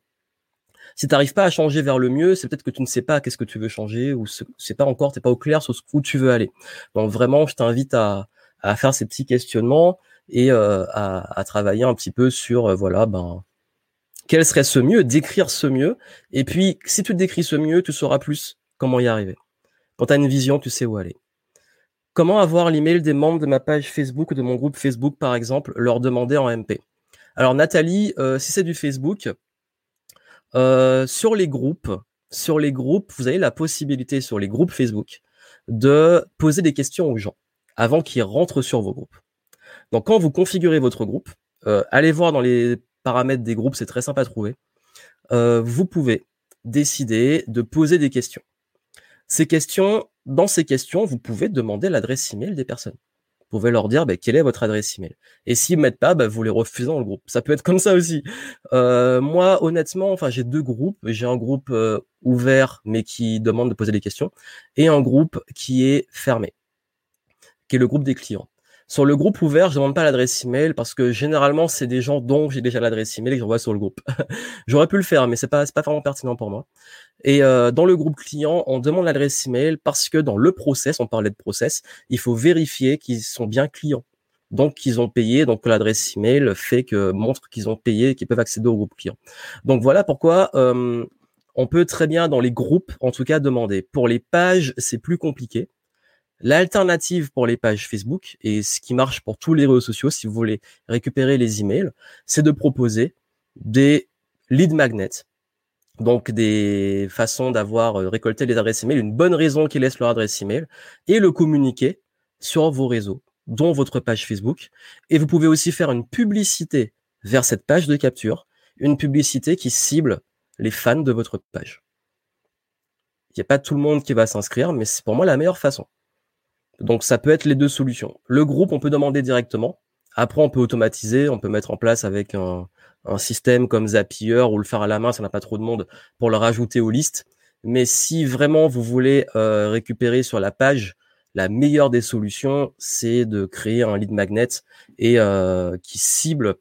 si tu n'arrives pas à changer vers le mieux, c'est peut-être que tu ne sais pas qu'est-ce que tu veux changer ou c'est pas encore, t'es pas au clair sur où tu veux aller. Donc vraiment, je t'invite à, à faire ces petits questionnements et euh, à, travailler un petit peu sur euh, voilà ben quel serait ce mieux, décrire ce mieux. Et puis, si tu décris ce mieux, tu sauras plus comment y arriver. Quand tu as une vision, tu sais où aller. Comment avoir l'email des membres de ma page Facebook ou de mon groupe Facebook, par exemple, leur demander en MP Alors, Nathalie, euh, si c'est du Facebook, sur les groupes, sur les groupes, vous avez la possibilité sur les groupes Facebook de poser des questions aux gens avant qu'ils rentrent sur vos groupes. Donc, quand vous configurez votre groupe, euh, allez voir dans les paramètres des groupes, c'est très simple à trouver. Euh, vous pouvez décider de poser des questions. Ces questions, dans ces questions, vous pouvez demander l'adresse email des personnes. Vous pouvez leur dire bah, quelle est votre adresse email. Et s'ils ne mettent pas, bah, vous les refusez dans le groupe. Ça peut être comme ça aussi. Euh, moi, honnêtement, enfin, j'ai deux groupes. J'ai un groupe euh, ouvert, mais qui demande de poser des questions, et un groupe qui est fermé, qui le groupe des clients. Sur le groupe ouvert, je demande pas l'adresse email parce que généralement, c'est des gens dont j'ai déjà l'adresse email et que j'envoie sur le groupe. <laughs> J'aurais pu le faire, mais c'est pas, pas vraiment pertinent pour moi. Et euh, dans le groupe client, on demande l'adresse email parce que dans le process, on parlait de process, il faut vérifier qu'ils sont bien clients. Donc, qu'ils ont payé, donc l'adresse email fait que montre qu'ils ont payé et qu'ils peuvent accéder au groupe client. Donc voilà pourquoi euh, on peut très bien dans les groupes, en tout cas, demander. Pour les pages, c'est plus compliqué L'alternative pour les pages Facebook et ce qui marche pour tous les réseaux sociaux, si vous voulez récupérer les emails, c'est de proposer des lead magnets. Donc des façons d'avoir euh, récolté les adresses email, une bonne raison qui laisse leur adresse email et le communiquer sur vos réseaux, dont votre page Facebook. Et vous pouvez aussi faire une publicité vers cette page de capture, une publicité qui cible les fans de votre page. Il n'y a pas tout le monde qui va s'inscrire, mais c'est pour moi la meilleure façon. Donc ça peut être les deux solutions. Le groupe, on peut demander directement. Après, on peut automatiser, on peut mettre en place avec un, système comme Zapier ou le faire à la main, ça n'a pas trop de monde, pour le rajouter aux listes. Mais si vraiment vous voulez euh, récupérer sur la page, la meilleure des solutions, c'est de créer un lead magnet et euh, qui cible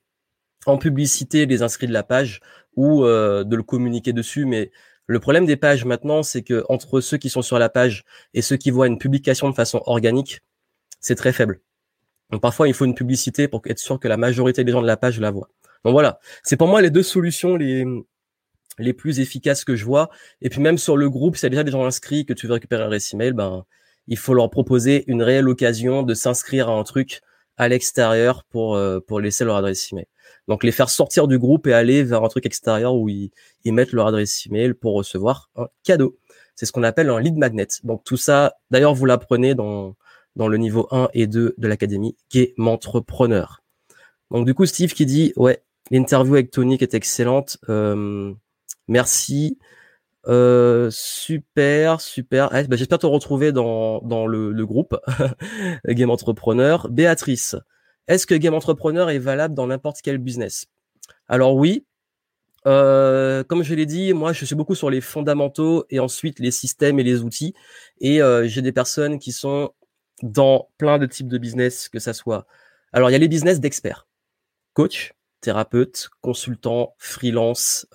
en publicité les inscrits de la page ou euh, de le communiquer dessus. Mais le problème des pages maintenant, c'est que entre ceux qui sont sur la page et ceux qui voient une publication de façon organique, c'est très faible. Donc parfois, il faut une publicité pour être sûr que la majorité des gens de la page la voient. Donc voilà, c'est pour moi les deux solutions les plus efficaces que je vois. Et puis même sur le groupe, s'il y a déjà des gens inscrits que tu veux récupérer un récit mail, ben il faut leur proposer une réelle occasion de s'inscrire à un truc à l'extérieur pour euh, pour laisser leur adresse email. Donc les faire sortir du groupe et aller vers un truc extérieur où ils, mettent leur adresse email pour recevoir un cadeau. C'est ce qu'on appelle un lead magnet. Donc tout ça, d'ailleurs, vous l'apprenez dans, dans le niveau 1 et 2 de l'académie Game Entrepreneur. Donc du coup, Steve qui dit, ouais, l'interview avec Tony est excellente. Euh, merci. Euh, super, super. Ah, bah, j'espère te retrouver dans, dans le, groupe <laughs> Game Entrepreneur. Béatrice, est-ce que Game Entrepreneur est valable dans n'importe quel business? Alors oui. Euh, comme je l'ai dit, moi je suis beaucoup sur les fondamentaux et ensuite les systèmes et les outils. Et euh, j'ai des personnes qui sont dans plein de types de business, que ça soit. Alors il y a les business d'experts, coach, thérapeute, consultant, freelance,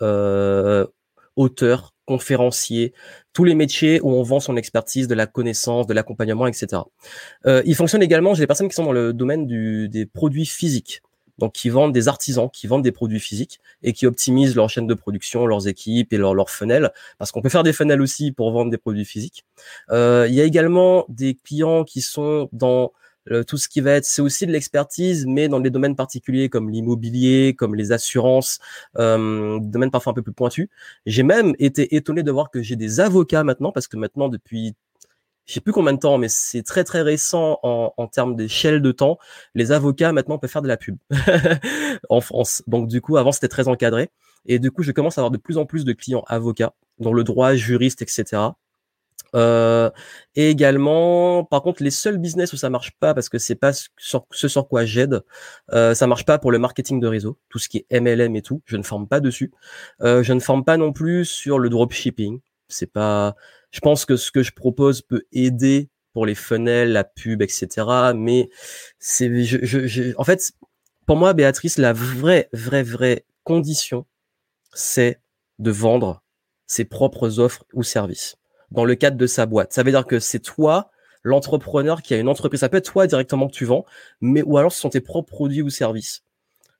auteur, conférencier, tous les métiers où on vend son expertise, de la connaissance, de l'accompagnement, etc. Euh, il fonctionne également, j'ai des personnes qui sont dans le domaine du, des produits physiques, donc qui vendent des artisans, qui vendent des produits physiques et qui optimisent leur chaîne de production, leurs équipes et leurs leur funnels, parce qu'on peut faire des funnels aussi pour vendre des produits physiques. Euh, il y a également des clients qui sont dans tout ce qui va être, c'est aussi de l'expertise, mais dans des domaines particuliers comme l'immobilier, comme les assurances, euh, domaines parfois un peu plus pointus. J'ai même été étonné de voir que j'ai des avocats maintenant, parce que maintenant, depuis je sais plus combien de temps, mais c'est très très récent en, en termes d'échelle de temps. Les avocats maintenant peuvent faire de la pub <laughs> en France. Donc du coup, avant c'était très encadré. Et du coup, je commence à avoir de plus en plus de clients avocats dans le droit, juriste, etc. Euh, et également, par contre, les seuls business où ça marche pas parce que c'est pas ce sur, quoi j'aide, euh, ça marche pas pour le marketing de réseau, tout ce qui est MLM et tout, je ne forme pas dessus. Euh, je ne forme pas non plus sur le dropshipping. C'est pas, je pense que ce que je propose peut aider pour les funnels, la pub, etc. Mais c'est, je, je, en fait, pour moi, Béatrice, la vraie, vraie, vraie condition, c'est de vendre ses propres offres ou services dans le cadre de sa boîte. Ça veut dire que c'est toi, l'entrepreneur, qui a une entreprise. Ça peut être toi directement que tu vends, mais ou alors ce sont tes propres produits ou services.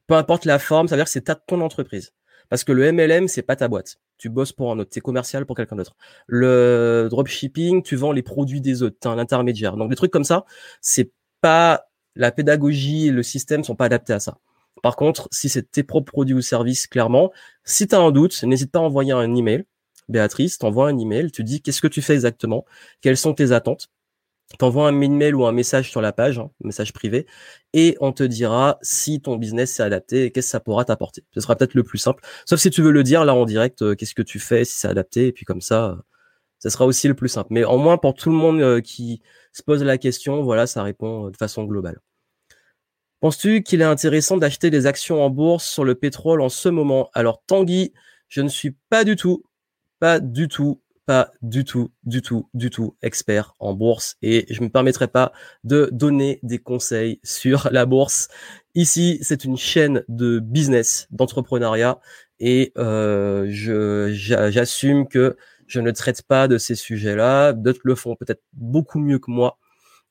Peu importe la forme, ça veut dire que c'est ta ton entreprise. Parce que le MLM, c'est pas ta boîte. Tu bosses pour un autre, c'est commercial pour quelqu'un d'autre. Le dropshipping, tu vends les produits des autres, t'es un intermédiaire. Donc des trucs comme ça, c'est pas la pédagogie et le système sont pas adaptés à ça. Par contre, si c'est tes propres produits ou services, clairement, si tu un doute, n'hésite pas à envoyer un email Béatrice, t'envoies un email, tu dis qu'est-ce que tu fais exactement, quelles sont tes attentes, t'envoies un email ou un message sur la page, un message privé, et on te dira si ton business s'est adapté et qu'est-ce que ça pourra t'apporter. Ce sera peut-être le plus simple. Sauf si tu veux le dire là en direct, euh, qu'est-ce que tu fais, si c'est adapté, et puis comme ça, euh, ça sera aussi le plus simple. Mais en moins pour tout le monde euh, qui se pose la question, voilà, ça répond de façon globale. Penses-tu qu'il est intéressant d'acheter des actions en bourse sur le pétrole en ce moment? Alors Tanguy, je ne suis pas du tout pas du tout, pas du tout, du tout, du tout expert en bourse et je me permettrai pas de donner des conseils sur la bourse. Ici, c'est une chaîne de business, d'entrepreneuriat et euh, je j'assume que je ne traite pas de ces sujets-là. D'autres le font peut-être beaucoup mieux que moi.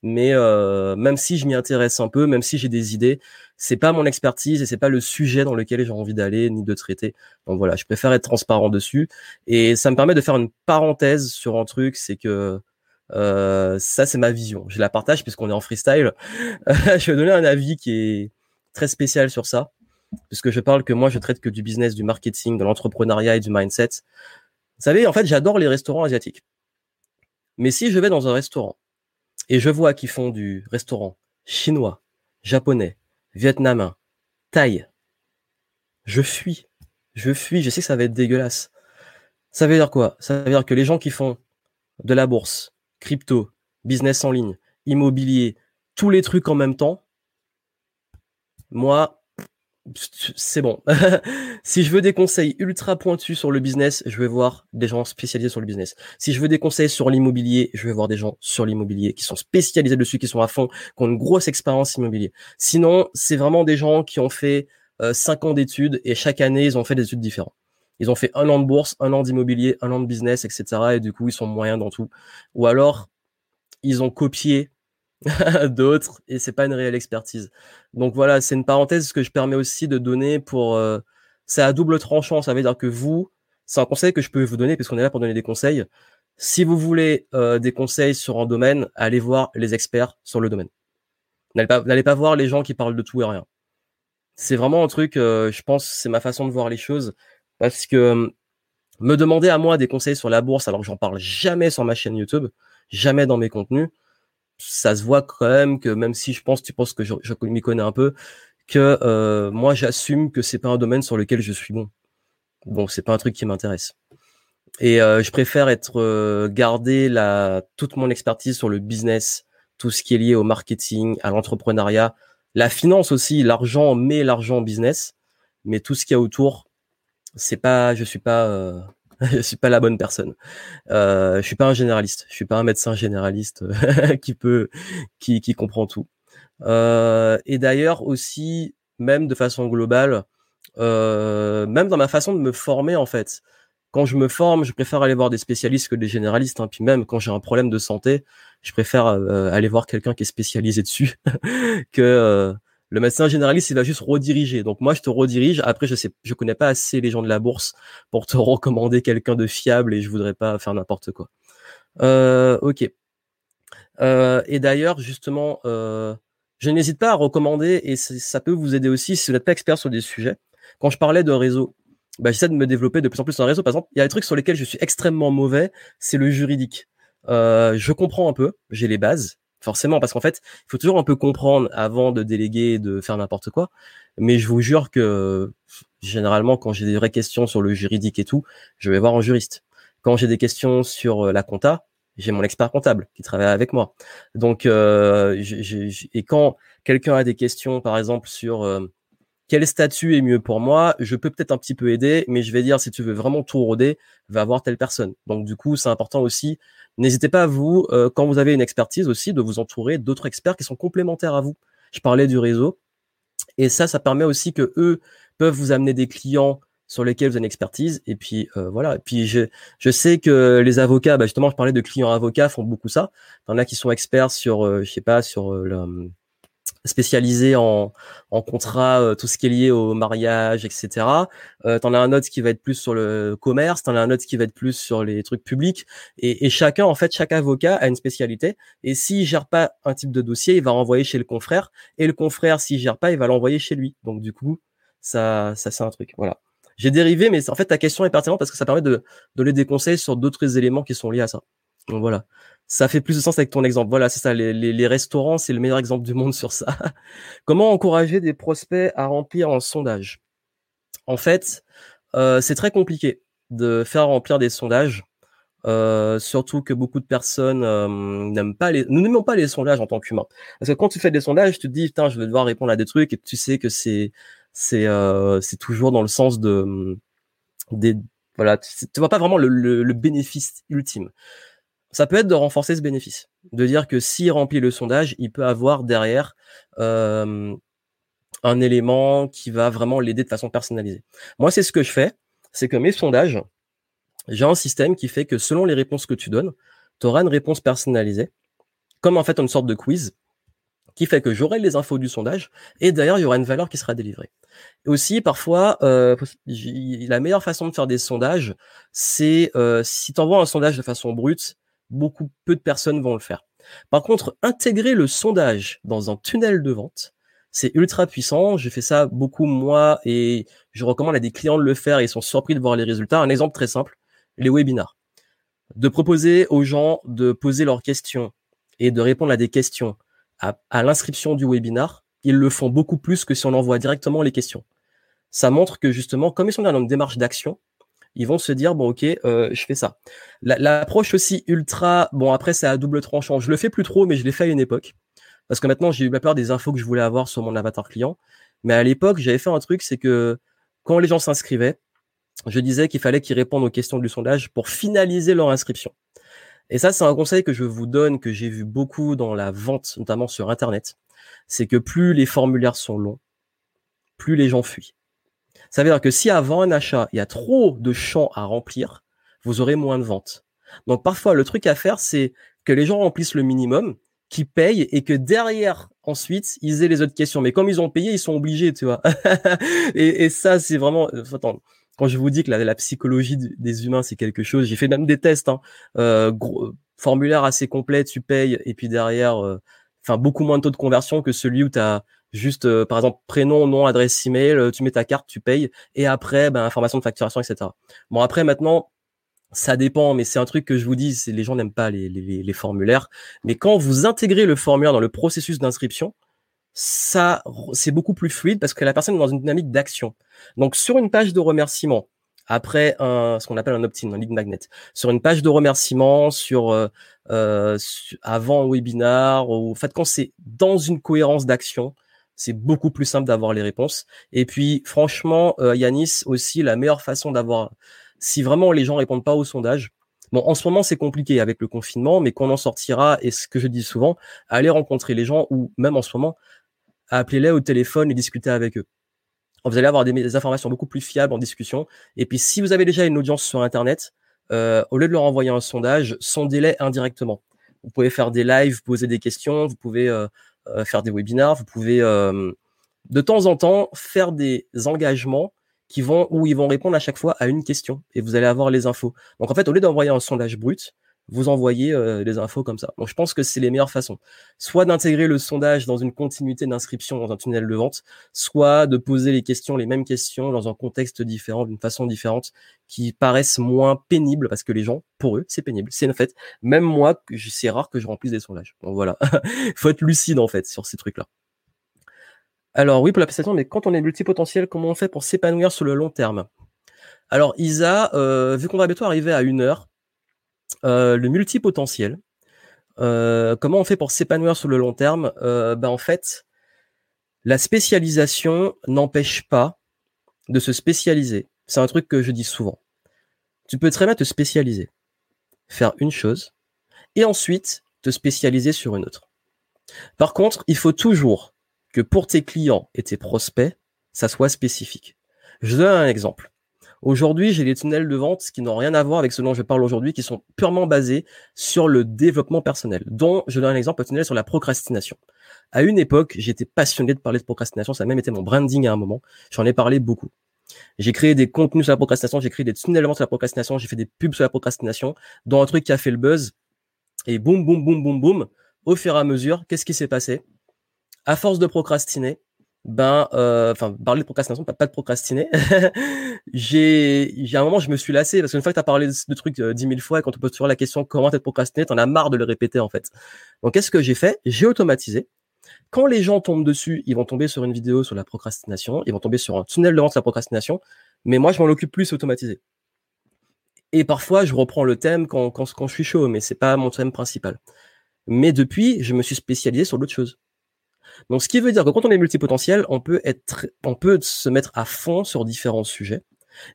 Mais euh, même si je m'y intéresse un peu, même si j'ai des idées, c'est pas mon expertise et c'est pas le sujet dans lequel j'ai envie d'aller ni de traiter. Donc voilà, je préfère être transparent dessus et ça me permet de faire une parenthèse sur un truc, c'est que euh, ça c'est ma vision. Je la partage puisqu'on est en freestyle. <laughs> je vais donner un avis qui est très spécial sur ça puisque je parle que moi je traite que du business, du marketing, de l'entrepreneuriat et du mindset. Vous savez, en fait, j'adore les restaurants asiatiques. Mais si je vais dans un restaurant et je vois qu'ils font du restaurant chinois, japonais, vietnamien, thaï. Je fuis. Je fuis. Je sais que ça va être dégueulasse. Ça veut dire quoi? Ça veut dire que les gens qui font de la bourse, crypto, business en ligne, immobilier, tous les trucs en même temps, moi, c'est bon. <laughs> si je veux des conseils ultra pointus sur le business, je vais voir des gens spécialisés sur le business. Si je veux des conseils sur l'immobilier, je vais voir des gens sur l'immobilier qui sont spécialisés dessus, qui sont à fond, qui ont une grosse expérience immobilier. Sinon, c'est vraiment des gens qui ont fait euh, cinq ans d'études et chaque année, ils ont fait des études différentes. Ils ont fait un an de bourse, un an d'immobilier, un an de business, etc. Et du coup, ils sont moyens dans tout. Ou alors, ils ont copié <laughs> d'autres et c'est pas une réelle expertise. Donc voilà, c'est une parenthèse que je permets aussi de donner pour euh, c'est à double tranchant, ça veut dire que vous, c'est un conseil que je peux vous donner puisqu'on est là pour donner des conseils. Si vous voulez euh, des conseils sur un domaine, allez voir les experts sur le domaine. N'allez pas, n'allez pas voir les gens qui parlent de tout et rien. C'est vraiment un truc, euh, je pense, c'est ma façon de voir les choses parce que me demander à moi des conseils sur la bourse alors que j'en parle jamais sur ma chaîne YouTube, jamais dans mes contenus, ça se voit quand même que même si je pense, tu penses que je, m'y connais un peu, que euh, moi j'assume que c'est pas un domaine sur lequel je suis bon. Donc c'est pas un truc qui m'intéresse. Et euh, je préfère être euh, garder la toute mon expertise sur le business, tout ce qui est lié au marketing, à l'entrepreneuriat, la finance aussi, l'argent, mais l'argent business, mais tout ce qu'il y a autour, c'est pas, je suis pas <laughs> je suis pas la bonne personne. Euh, je suis pas un généraliste. Je suis pas un médecin généraliste <laughs> qui peut, qui, comprend tout. Euh, et d'ailleurs aussi, même de façon globale, euh, même dans ma façon de me former en fait. Quand je me forme, je préfère aller voir des spécialistes que des généralistes. Hein. Puis même quand j'ai un problème de santé, je préfère euh, aller voir quelqu'un qui est spécialisé dessus <laughs> que euh, le médecin généraliste, il va juste rediriger. Donc moi, je te redirige. Après, je sais, je connais pas assez les gens de la bourse pour te <laughs> recommander quelqu'un de fiable et je voudrais pas faire n'importe quoi. Euh, ok. Euh, et d'ailleurs, justement, euh, je n'hésite pas à recommander et ça peut vous aider aussi si vous n'êtes pas expert sur des sujets. Quand je parlais de réseau, bah, j'essaie de me développer de plus en plus un réseau. Par exemple, il y a des trucs sur lesquels je suis extrêmement mauvais, c'est le juridique. je comprends un peu, j'ai les bases, forcément, parce qu'en fait, il faut toujours un peu comprendre avant de déléguer, de faire n'importe quoi. Mais je vous jure que généralement, quand j'ai des vraies questions sur le juridique et tout, je vais voir un juriste. Quand j'ai des questions sur la compta, j'ai mon expert comptable qui travaille avec moi. Donc, euh, et quand quelqu'un a des questions, par exemple, sur euh, quel statut est mieux pour moi, je peux peut-être un petit peu aider, mais je vais dire, si tu veux vraiment tout roder, va voir telle personne. Donc, du coup, c'est important aussi. N'hésitez pas, vous, euh, quand vous avez une expertise aussi, de vous entourer d'autres experts qui sont complémentaires à vous. Je parlais du réseau. Et ça, ça permet aussi que eux peuvent vous amener des clients sur lesquels vous avez une expertise. Et puis euh, voilà. Et puis je, je sais que les avocats, bah justement, je parlais de clients avocats, font beaucoup ça. Il y en a qui sont experts sur, euh, je sais pas, sur euh, le spécialisé en, en contrat, euh, tout ce qui est lié au mariage, etc. Euh, t'en as un autre qui va être plus sur le commerce, t'en as un autre qui va être plus sur les trucs publics. Et, et, chacun, en fait, chaque avocat a une spécialité. Et s'il gère pas un type de dossier, il va renvoyer chez le confrère. Et le confrère, s'il gère pas, il va l'envoyer chez lui. Donc du coup, ça, ça c'est un truc. Voilà. J'ai dérivé, mais en fait, ta question est pertinente parce que ça permet de donner des conseils sur d'autres éléments qui sont liés à ça. Donc voilà. Ça fait plus de sens avec ton exemple. Voilà, c'est ça. Les, restaurants, c'est le meilleur exemple du monde <laughs> sur ça. Comment encourager des prospects à remplir un sondage En fait, euh, c'est très compliqué de faire remplir des sondages. Euh, surtout que beaucoup de personnes euh, n'aiment pas les, nous n'aimons pas les sondages en tant qu'humains. Parce que quand tu fais des sondages, tu te dis, putain, je vais devoir répondre à des trucs et tu sais que c'est, c'est c'est toujours dans le sens de des voilà tu, vois pas vraiment le, bénéfice ultime ça peut être de renforcer ce bénéfice de dire que s'il remplit le sondage il peut avoir derrière euh, un élément qui va vraiment l'aider de façon personnalisée moi c'est ce que je fais c'est que mes sondages j'ai un système qui fait que selon les réponses que tu donnes tu auras une réponse personnalisée comme en fait une sorte de quiz qui fait que j'aurai les infos du sondage et d'ailleurs il y aura une valeur qui sera délivrée. Aussi parfois euh, la meilleure façon de faire des sondages, c'est euh, si tu envoies un sondage de façon brute, beaucoup peu de personnes vont le faire. Par contre, intégrer le sondage dans un tunnel de vente, c'est ultra puissant. J'ai fait ça beaucoup moi et je recommande à des clients de le faire ils sont surpris de voir les résultats. Un exemple très simple, les webinars. De proposer aux gens de poser leurs questions et de répondre à des questions à, l'inscription du webinar, ils le font beaucoup plus que si on envoie directement les questions. Ça montre que justement, comme ils sont dans une démarche d'action, ils vont se dire bon ok, euh, je fais ça. L'approche aussi ultra, bon après c'est à double tranchant. Je le fais plus trop, mais je l'ai fait à une époque parce que maintenant j'ai eu la peur des infos que je voulais avoir sur mon avatar client. Mais à l'époque, j'avais fait un truc, c'est que quand les gens s'inscrivaient, je disais qu'il fallait qu'ils répondent aux questions du sondage pour finaliser leur inscription. Et ça, c'est un conseil que je vous donne, que j'ai vu beaucoup dans la vente, notamment sur Internet. C'est que plus les formulaires sont longs, plus les gens fuient. Ça veut dire que si avant un achat, il y a trop de champs à remplir, vous aurez moins de ventes. Donc parfois, le truc à faire, c'est que les gens remplissent le minimum, qu'ils payent et que derrière, ensuite, ils aient les autres questions. Mais comme ils ont payé, ils sont obligés, tu vois. <laughs> et, ça, c'est vraiment... Attends, quand je vous dis que la, psychologie des humains, c'est quelque chose, j'ai fait même des tests, hein, euh, gros, formulaire assez complet, tu payes, et puis derrière, euh, enfin beaucoup moins de taux de conversion que celui où tu as juste, euh, par exemple, prénom, nom, adresse email, euh, tu mets ta carte, tu payes, et après, ben, information de facturation, etc. Bon, après, maintenant, ça dépend, mais c'est un truc que je vous dis, les gens n'aiment pas les, les, les formulaires. Mais quand vous intégrez le formulaire dans le processus d'inscription, ça, c'est beaucoup plus fluide parce que la personne est dans une dynamique d'action. Donc, sur une page de remerciement, après un, ce qu'on appelle un opt-in, un lead magnet, sur une page de remerciement, sur, euh, euh avant un webinar, ou en fait, quand c'est dans une cohérence d'action, c'est beaucoup plus simple d'avoir les réponses. Et puis, franchement, euh, Yanis, aussi, la meilleure façon d'avoir, si vraiment les gens répondent pas au sondage, Bon, en ce moment, c'est compliqué avec le confinement, mais qu'on en sortira, et ce que je dis souvent, aller rencontrer les gens, ou même en ce moment, appelez-les au téléphone et discuter avec eux. Vous allez avoir des, informations beaucoup plus fiables en discussion. Et puis, si vous avez déjà une audience sur Internet, euh, au lieu de leur envoyer un sondage, sondez-les indirectement. Vous pouvez faire des lives, poser des questions, vous pouvez euh, faire des webinars, vous pouvez de temps en temps faire des engagements qui vont où ils vont répondre à chaque fois à une question et vous allez avoir les infos. Donc en fait, au lieu d'envoyer un sondage brut, vous envoyer euh, des infos comme ça. Donc je pense que c'est les meilleures façons. Soit d'intégrer le sondage dans une continuité d'inscription dans un tunnel de vente, soit de poser les questions, les mêmes questions dans un contexte différent, d'une façon différente, qui paraissent moins pénibles parce que les gens, pour eux, c'est pénible. C'est une fait. Même moi, c'est rare que je remplisse des sondages. Donc voilà, <laughs> faut être lucide en fait sur ces trucs-là. Alors oui, pour la prestation, mais quand on est multipotentiel, comment on fait pour s'épanouir sur le long terme? Alors Isa, euh, vu qu'on va bientôt arriver à une heure, euh, le multipotentiel, euh, comment on fait pour s'épanouir sur le long terme? Euh, ben En fait, la spécialisation n'empêche pas de se spécialiser. C'est un truc que je dis souvent. Tu peux très bien te spécialiser, faire une chose, et ensuite te spécialiser sur une autre. Par contre, il faut toujours que pour tes clients et tes prospects, ça soit spécifique. Je donne un exemple. Aujourd'hui, j'ai des tunnels de vente qui n'ont rien à voir avec ce dont je parle aujourd'hui, qui sont purement basés sur le développement personnel, dont je donne un exemple, un tunnel sur la procrastination. À une époque, j'étais passionné de parler de procrastination, ça a même été mon branding à un moment, j'en ai parlé beaucoup. J'ai créé des contenus sur la procrastination, j'ai créé des tunnels de vente sur la procrastination, j'ai fait des pubs sur la procrastination, dont un truc qui a fait le buzz, et boum, boum, boum, boum, boum, au fur et à mesure, qu'est-ce qui s'est passé? À force de procrastiner, ben, euh, enfin, parler de procrastination, pas, de procrastiner. <laughs> j'ai, j'ai un moment, je me suis lassé parce qu'une fois que tu as parlé de, trucs euh, dix mille fois et quand on pose toujours la question comment t'être procrastiné, t'en as marre de le répéter en fait. Donc, qu'est-ce que j'ai fait? J'ai automatisé. Quand les gens tombent dessus, ils vont tomber sur une vidéo sur la procrastination, ils vont tomber sur un tunnel de vente sur la procrastination, mais moi, je m'en occupe plus automatisé. Et parfois, je reprends le thème quand, quand, quand je suis chaud, mais c'est pas mon thème principal. Mais depuis, je me suis spécialisé sur d'autres choses. Donc, ce qui veut dire que quand on est multipotentiel, on peut être, on peut se mettre à fond sur différents sujets,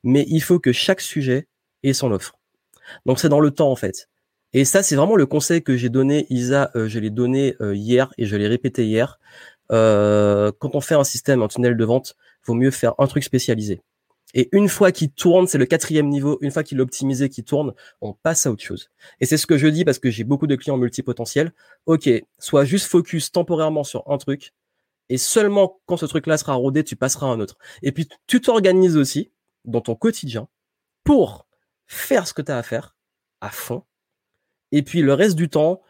mais il faut que chaque sujet ait son offre. Donc, c'est dans le temps, en fait. Et ça, c'est vraiment le conseil que j'ai donné, Isa, euh, je l'ai donné euh, hier et je l'ai répété hier. Euh, quand on fait un système, un tunnel de vente, vaut mieux faire un truc spécialisé. Et une fois qu'il tourne, c'est le quatrième niveau, une fois qu'il est optimisé, qu'il tourne, on passe à autre chose. Et c'est ce que je dis parce que j'ai beaucoup de clients multipotentiels. Ok, sois juste focus temporairement sur un truc, et seulement quand ce truc-là sera rodé, tu passeras à un autre. Et puis, tu t'organises aussi dans ton quotidien pour faire ce que tu as à faire à fond. Et puis, le reste du temps,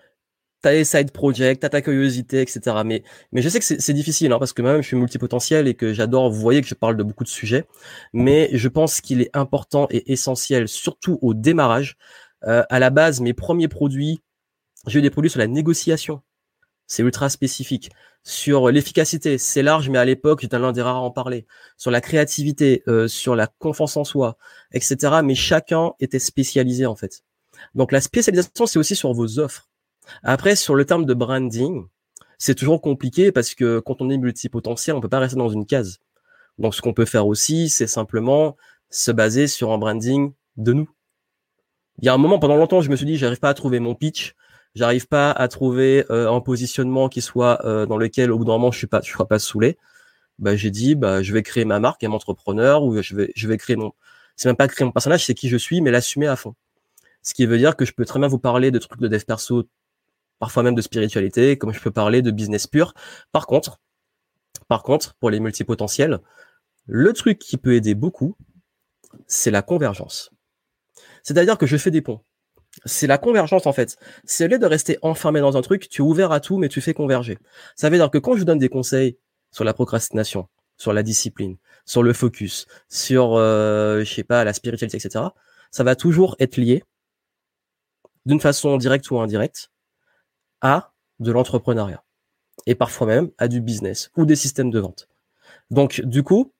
t'as les side projects, t'as ta curiosité, etc. Mais, je sais que c'est difficile, hein, parce que moi-même je suis multipotentiel et que j'adore, vous voyez que je parle de beaucoup de sujets, mais je pense qu'il est important et essentiel, surtout au démarrage. Euh, à la base, mes premiers produits, j'ai eu des produits sur la négociation. C'est ultra spécifique. Sur l'efficacité, c'est large, mais à l'époque, j'étais l'un des rares à en parler. Sur la créativité, euh, sur la confiance en soi, etc. Mais chacun était spécialisé, en fait. Donc la spécialisation, c'est aussi sur vos offres après, sur le terme de branding, c'est toujours compliqué parce que quand on est multipotentiel, on peut pas rester dans une case. Donc, ce qu'on peut faire aussi, c'est simplement se baser sur un branding de nous. Il y a un moment, pendant longtemps, je me suis dit, j'arrive pas à trouver mon pitch, j'arrive pas à trouver euh, un positionnement qui soit euh, dans lequel, au bout d'un moment, je suis pas, je serai pas saoulé. Bah, j'ai dit, bah, je vais créer ma marque, un entrepreneur, ou je vais, je vais créer mon, c'est même pas créer mon personnage, c'est qui je suis, mais l'assumer à fond. Ce qui veut dire que je peux très bien vous parler de trucs de dev perso parfois même de spiritualité, comme je peux parler de business pur. Par contre, par contre, pour les multipotentiels, le truc qui peut aider beaucoup, c'est la convergence. C'est-à-dire que je fais des ponts. C'est la convergence en fait. C'est au lieu de rester enfermé dans un truc, tu es ouvert à tout, mais tu fais converger. Ça veut dire que quand je vous donne des conseils sur la procrastination, sur la discipline, sur le focus, sur, euh, je sais pas, la spiritualité, etc., ça va toujours être lié d'une façon directe ou indirecte à de l'entrepreneuriat et parfois même à du business ou des systèmes de vente. Donc du coup,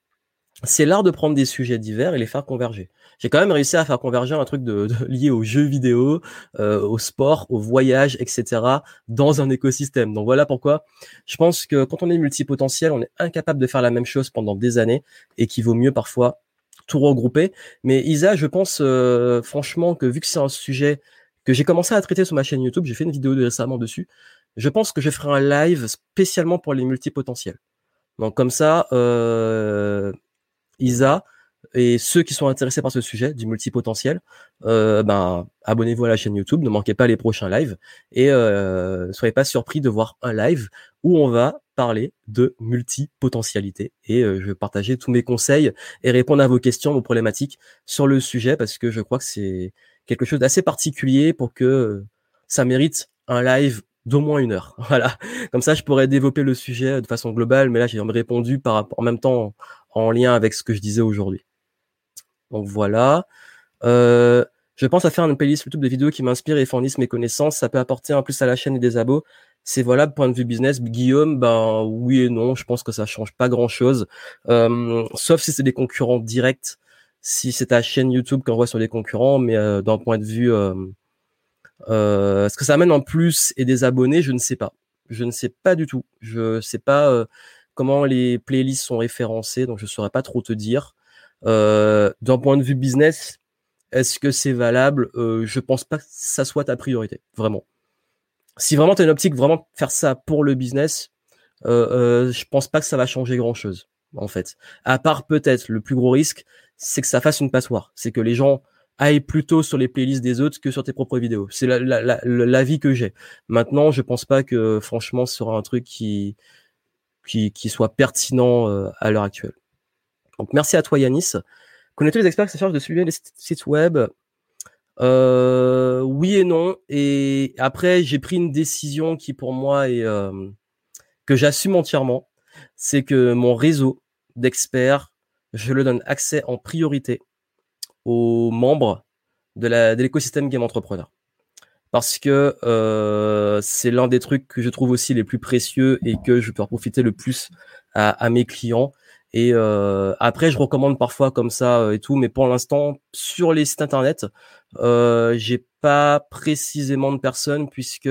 c'est l'art de prendre des sujets divers et les faire converger. J'ai quand même réussi à faire converger un truc de, <laughs> lié aux jeux vidéo, euh, au sport, au voyage, etc. dans un écosystème. Donc voilà pourquoi je pense que quand on est multipotentiel, on est incapable de faire la même chose pendant des années et qu'il vaut mieux parfois tout regrouper. Mais Isa, je pense euh, franchement que vu que c'est un sujet que j'ai commencé à traiter sur ma chaîne YouTube. J'ai fait une vidéo récemment dessus. Je pense que je ferai un live spécialement pour les multipotentiels. Donc comme ça, euh, Isa et ceux qui sont intéressés par ce sujet du multipotentiel, euh, ben abonnez-vous à la chaîne YouTube, ne manquez pas les prochains lives et euh, soyez pas surpris de voir un live où on va parler de multipotentialité et euh, je vais partager tous mes conseils et répondre à vos questions, vos problématiques sur le sujet parce que je crois que c'est quelque chose d'assez particulier pour que ça mérite un live d'au moins une heure. <laughs> Voilà. Comme ça, je pourrais développer le sujet de façon globale, mais là, j'ai répondu par en même temps en lien avec ce que je disais aujourd'hui. Donc voilà. Euh, je pense à faire une playlist YouTube de vidéos qui m'inspirent et fournissent mes connaissances. Ça peut apporter un plus à la chaîne et des abos. C'est voilà, point de vue business. Guillaume, ben oui et non. Je pense que ça change pas grand chose, euh, sauf si c'est des concurrents directs. Si c'est ta chaîne YouTube qu'on voit sur les concurrents, mais euh, d'un point de vue, euh, euh, ce que ça amène en plus et des abonnés, je ne sais pas. Je ne sais pas du tout. Je sais pas euh, comment les playlists sont référencées, donc je saurais pas trop te dire. Euh, d'un point de vue business, est-ce que c'est valable? Je pense pas que ça soit ta priorité, vraiment. Si vraiment tu as une optique vraiment faire ça pour le business, euh, euh, je pense pas que ça va changer grand chose, en fait. À part peut-être le plus gros risque, c'est que ça fasse une passoire. C'est que les gens aillent plutôt sur les playlists des autres que sur tes propres vidéos. C'est l'avis la, la, vie que j'ai. Maintenant, je pense pas que franchement ce sera un truc qui qui, qui soit pertinent euh, à l'heure actuelle. Donc merci à toi Yanis. Connais-tu les experts qui se chargent de suivre les sites web? Euh, Oui et non. Et après, j'ai pris une décision qui pour moi est euh, que j'assume entièrement. C'est que mon réseau d'experts, je le donne accès en priorité aux membres de l'écosystème Game Entrepreneur. Parce que euh, c'est l'un des trucs que je trouve aussi les plus précieux et que je peux en profiter le plus à, mes clients. Et euh, après, je recommande parfois comme ça euh, et tout, mais pour l'instant, sur les sites internet, euh, j'ai pas précisément de personnes puisque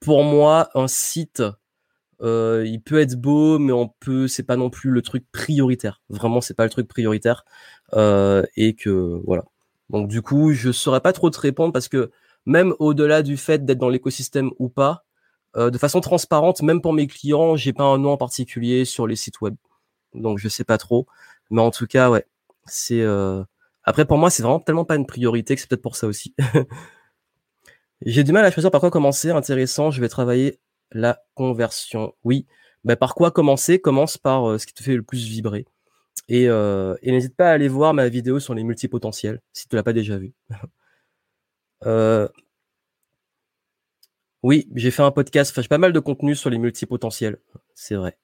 pour moi, un site, euh, il peut être beau, mais on peut, c'est pas non plus le truc prioritaire. Vraiment, c'est pas le truc prioritaire, et que voilà. Donc du coup, je saurais pas trop te répondre parce que même au-delà du fait d'être dans l'écosystème ou pas, euh, de façon transparente, même pour mes clients, j'ai pas un nom en particulier sur les sites web. Donc je sais pas trop, mais en tout cas, ouais, c'est euh... après pour moi, c'est vraiment tellement pas une priorité que c'est peut-être pour ça aussi. <laughs> j'ai du mal à choisir par quoi commencer. Intéressant, je vais travailler la conversion. Oui, ben, par quoi commencer? Commence par euh, ce qui te fait le plus vibrer. Et, euh, et n'hésite pas à aller voir ma vidéo sur les multipotentiels si tu l'as pas déjà vu. <laughs> euh, oui, j'ai fait un podcast, enfin, j'ai pas mal de contenu sur les multipotentiels, c'est vrai.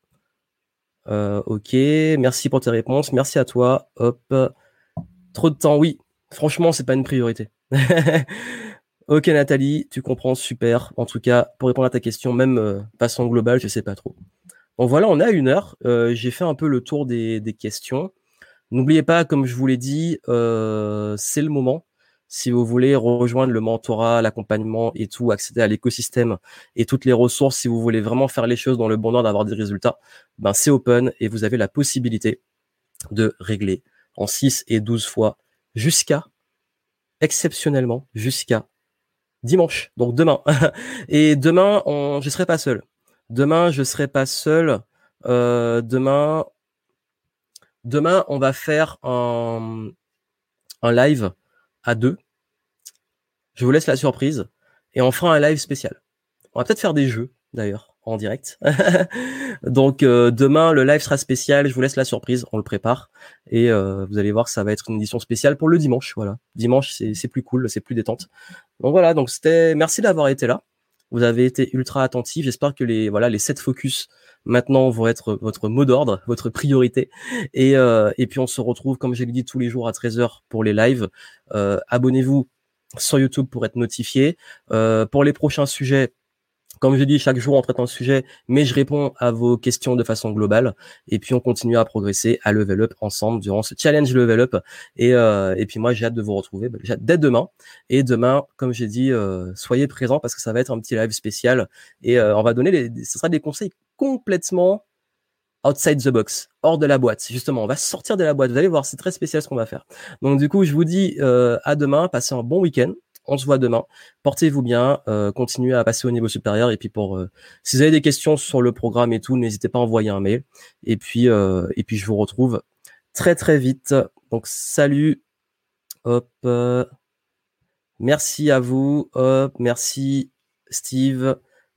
Ok, merci pour tes réponses, merci à toi. Hop, trop de temps, oui. Franchement, c'est pas une priorité. <laughs> ok, Nathalie, tu comprends, super. En tout cas, pour répondre à ta question, même euh, façon globale, je sais pas trop. Bon voilà, on a une heure. Euh, j'ai fait un peu le tour des, des questions. N'oubliez pas, comme je vous l'ai dit, euh, c'est le moment si vous voulez rejoindre le mentorat, l'accompagnement et tout, accéder à l'écosystème et toutes les ressources, si vous voulez vraiment faire les choses dans le bon ordre, d'avoir des résultats, ben c'est open et vous avez la possibilité de régler en 6 et 12 fois jusqu'à, exceptionnellement, jusqu'à dimanche, donc demain. <laughs> et demain, on, je serai pas seul. Demain, je serai pas seul. Euh, demain, demain, on va faire un, un live à deux. Je vous laisse la surprise et on fera un live spécial. On va peut-être faire des jeux d'ailleurs en direct. <laughs> Donc euh, demain le live sera spécial. Je vous laisse la surprise, on le prépare et euh, vous allez voir ça va être une édition spéciale pour le dimanche. Voilà, dimanche c'est plus cool, c'est plus détente. Donc voilà, donc c'était merci d'avoir été là. Vous avez été ultra attentif. J'espère que les voilà les sept focus maintenant vont être votre mot d'ordre, votre priorité. Et, euh, et puis on se retrouve, comme j'ai dit, tous les jours à 13h pour les lives. Abonnez-vous sur YouTube pour être notifié. Pour les prochains sujets, comme je dis, chaque jour on traite un sujet, mais je réponds à vos questions de façon globale. Et puis on continue à progresser, à level up ensemble durant ce challenge level up. Et, euh, et puis moi j'ai hâte de vous retrouver bah, dès demain. Et demain, comme j'ai dit, euh, soyez présents parce que ça va être un petit live spécial. Et euh, on va donner, les, ce sera des conseils complètement outside the box, hors de la boîte. Justement, on va sortir de la boîte. Vous allez voir, c'est très spécial ce qu'on va faire. Donc du coup, je vous dis euh, à demain. Passez un bon week-end. On se voit demain. Portez-vous bien. Euh, continuez à passer au niveau supérieur. Et puis pour, euh, si vous avez des questions sur le programme et tout, n'hésitez pas à envoyer un mail. Et puis, euh, et puis je vous retrouve très très vite. Donc salut. Hop. merci à vous. Hop. Merci Steve.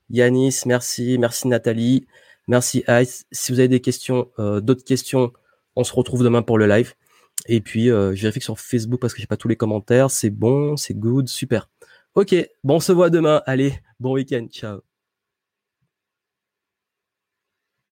Yanis, merci. Merci Nathalie. Merci Ice. Si vous avez des questions, d'autres questions, on se retrouve demain pour le live. Et puis, je vérifie sur Facebook parce que j'ai pas tous les commentaires. C'est bon, c'est good, super. Ok, bon, on se voit demain. Allez, bon week-end. Ciao.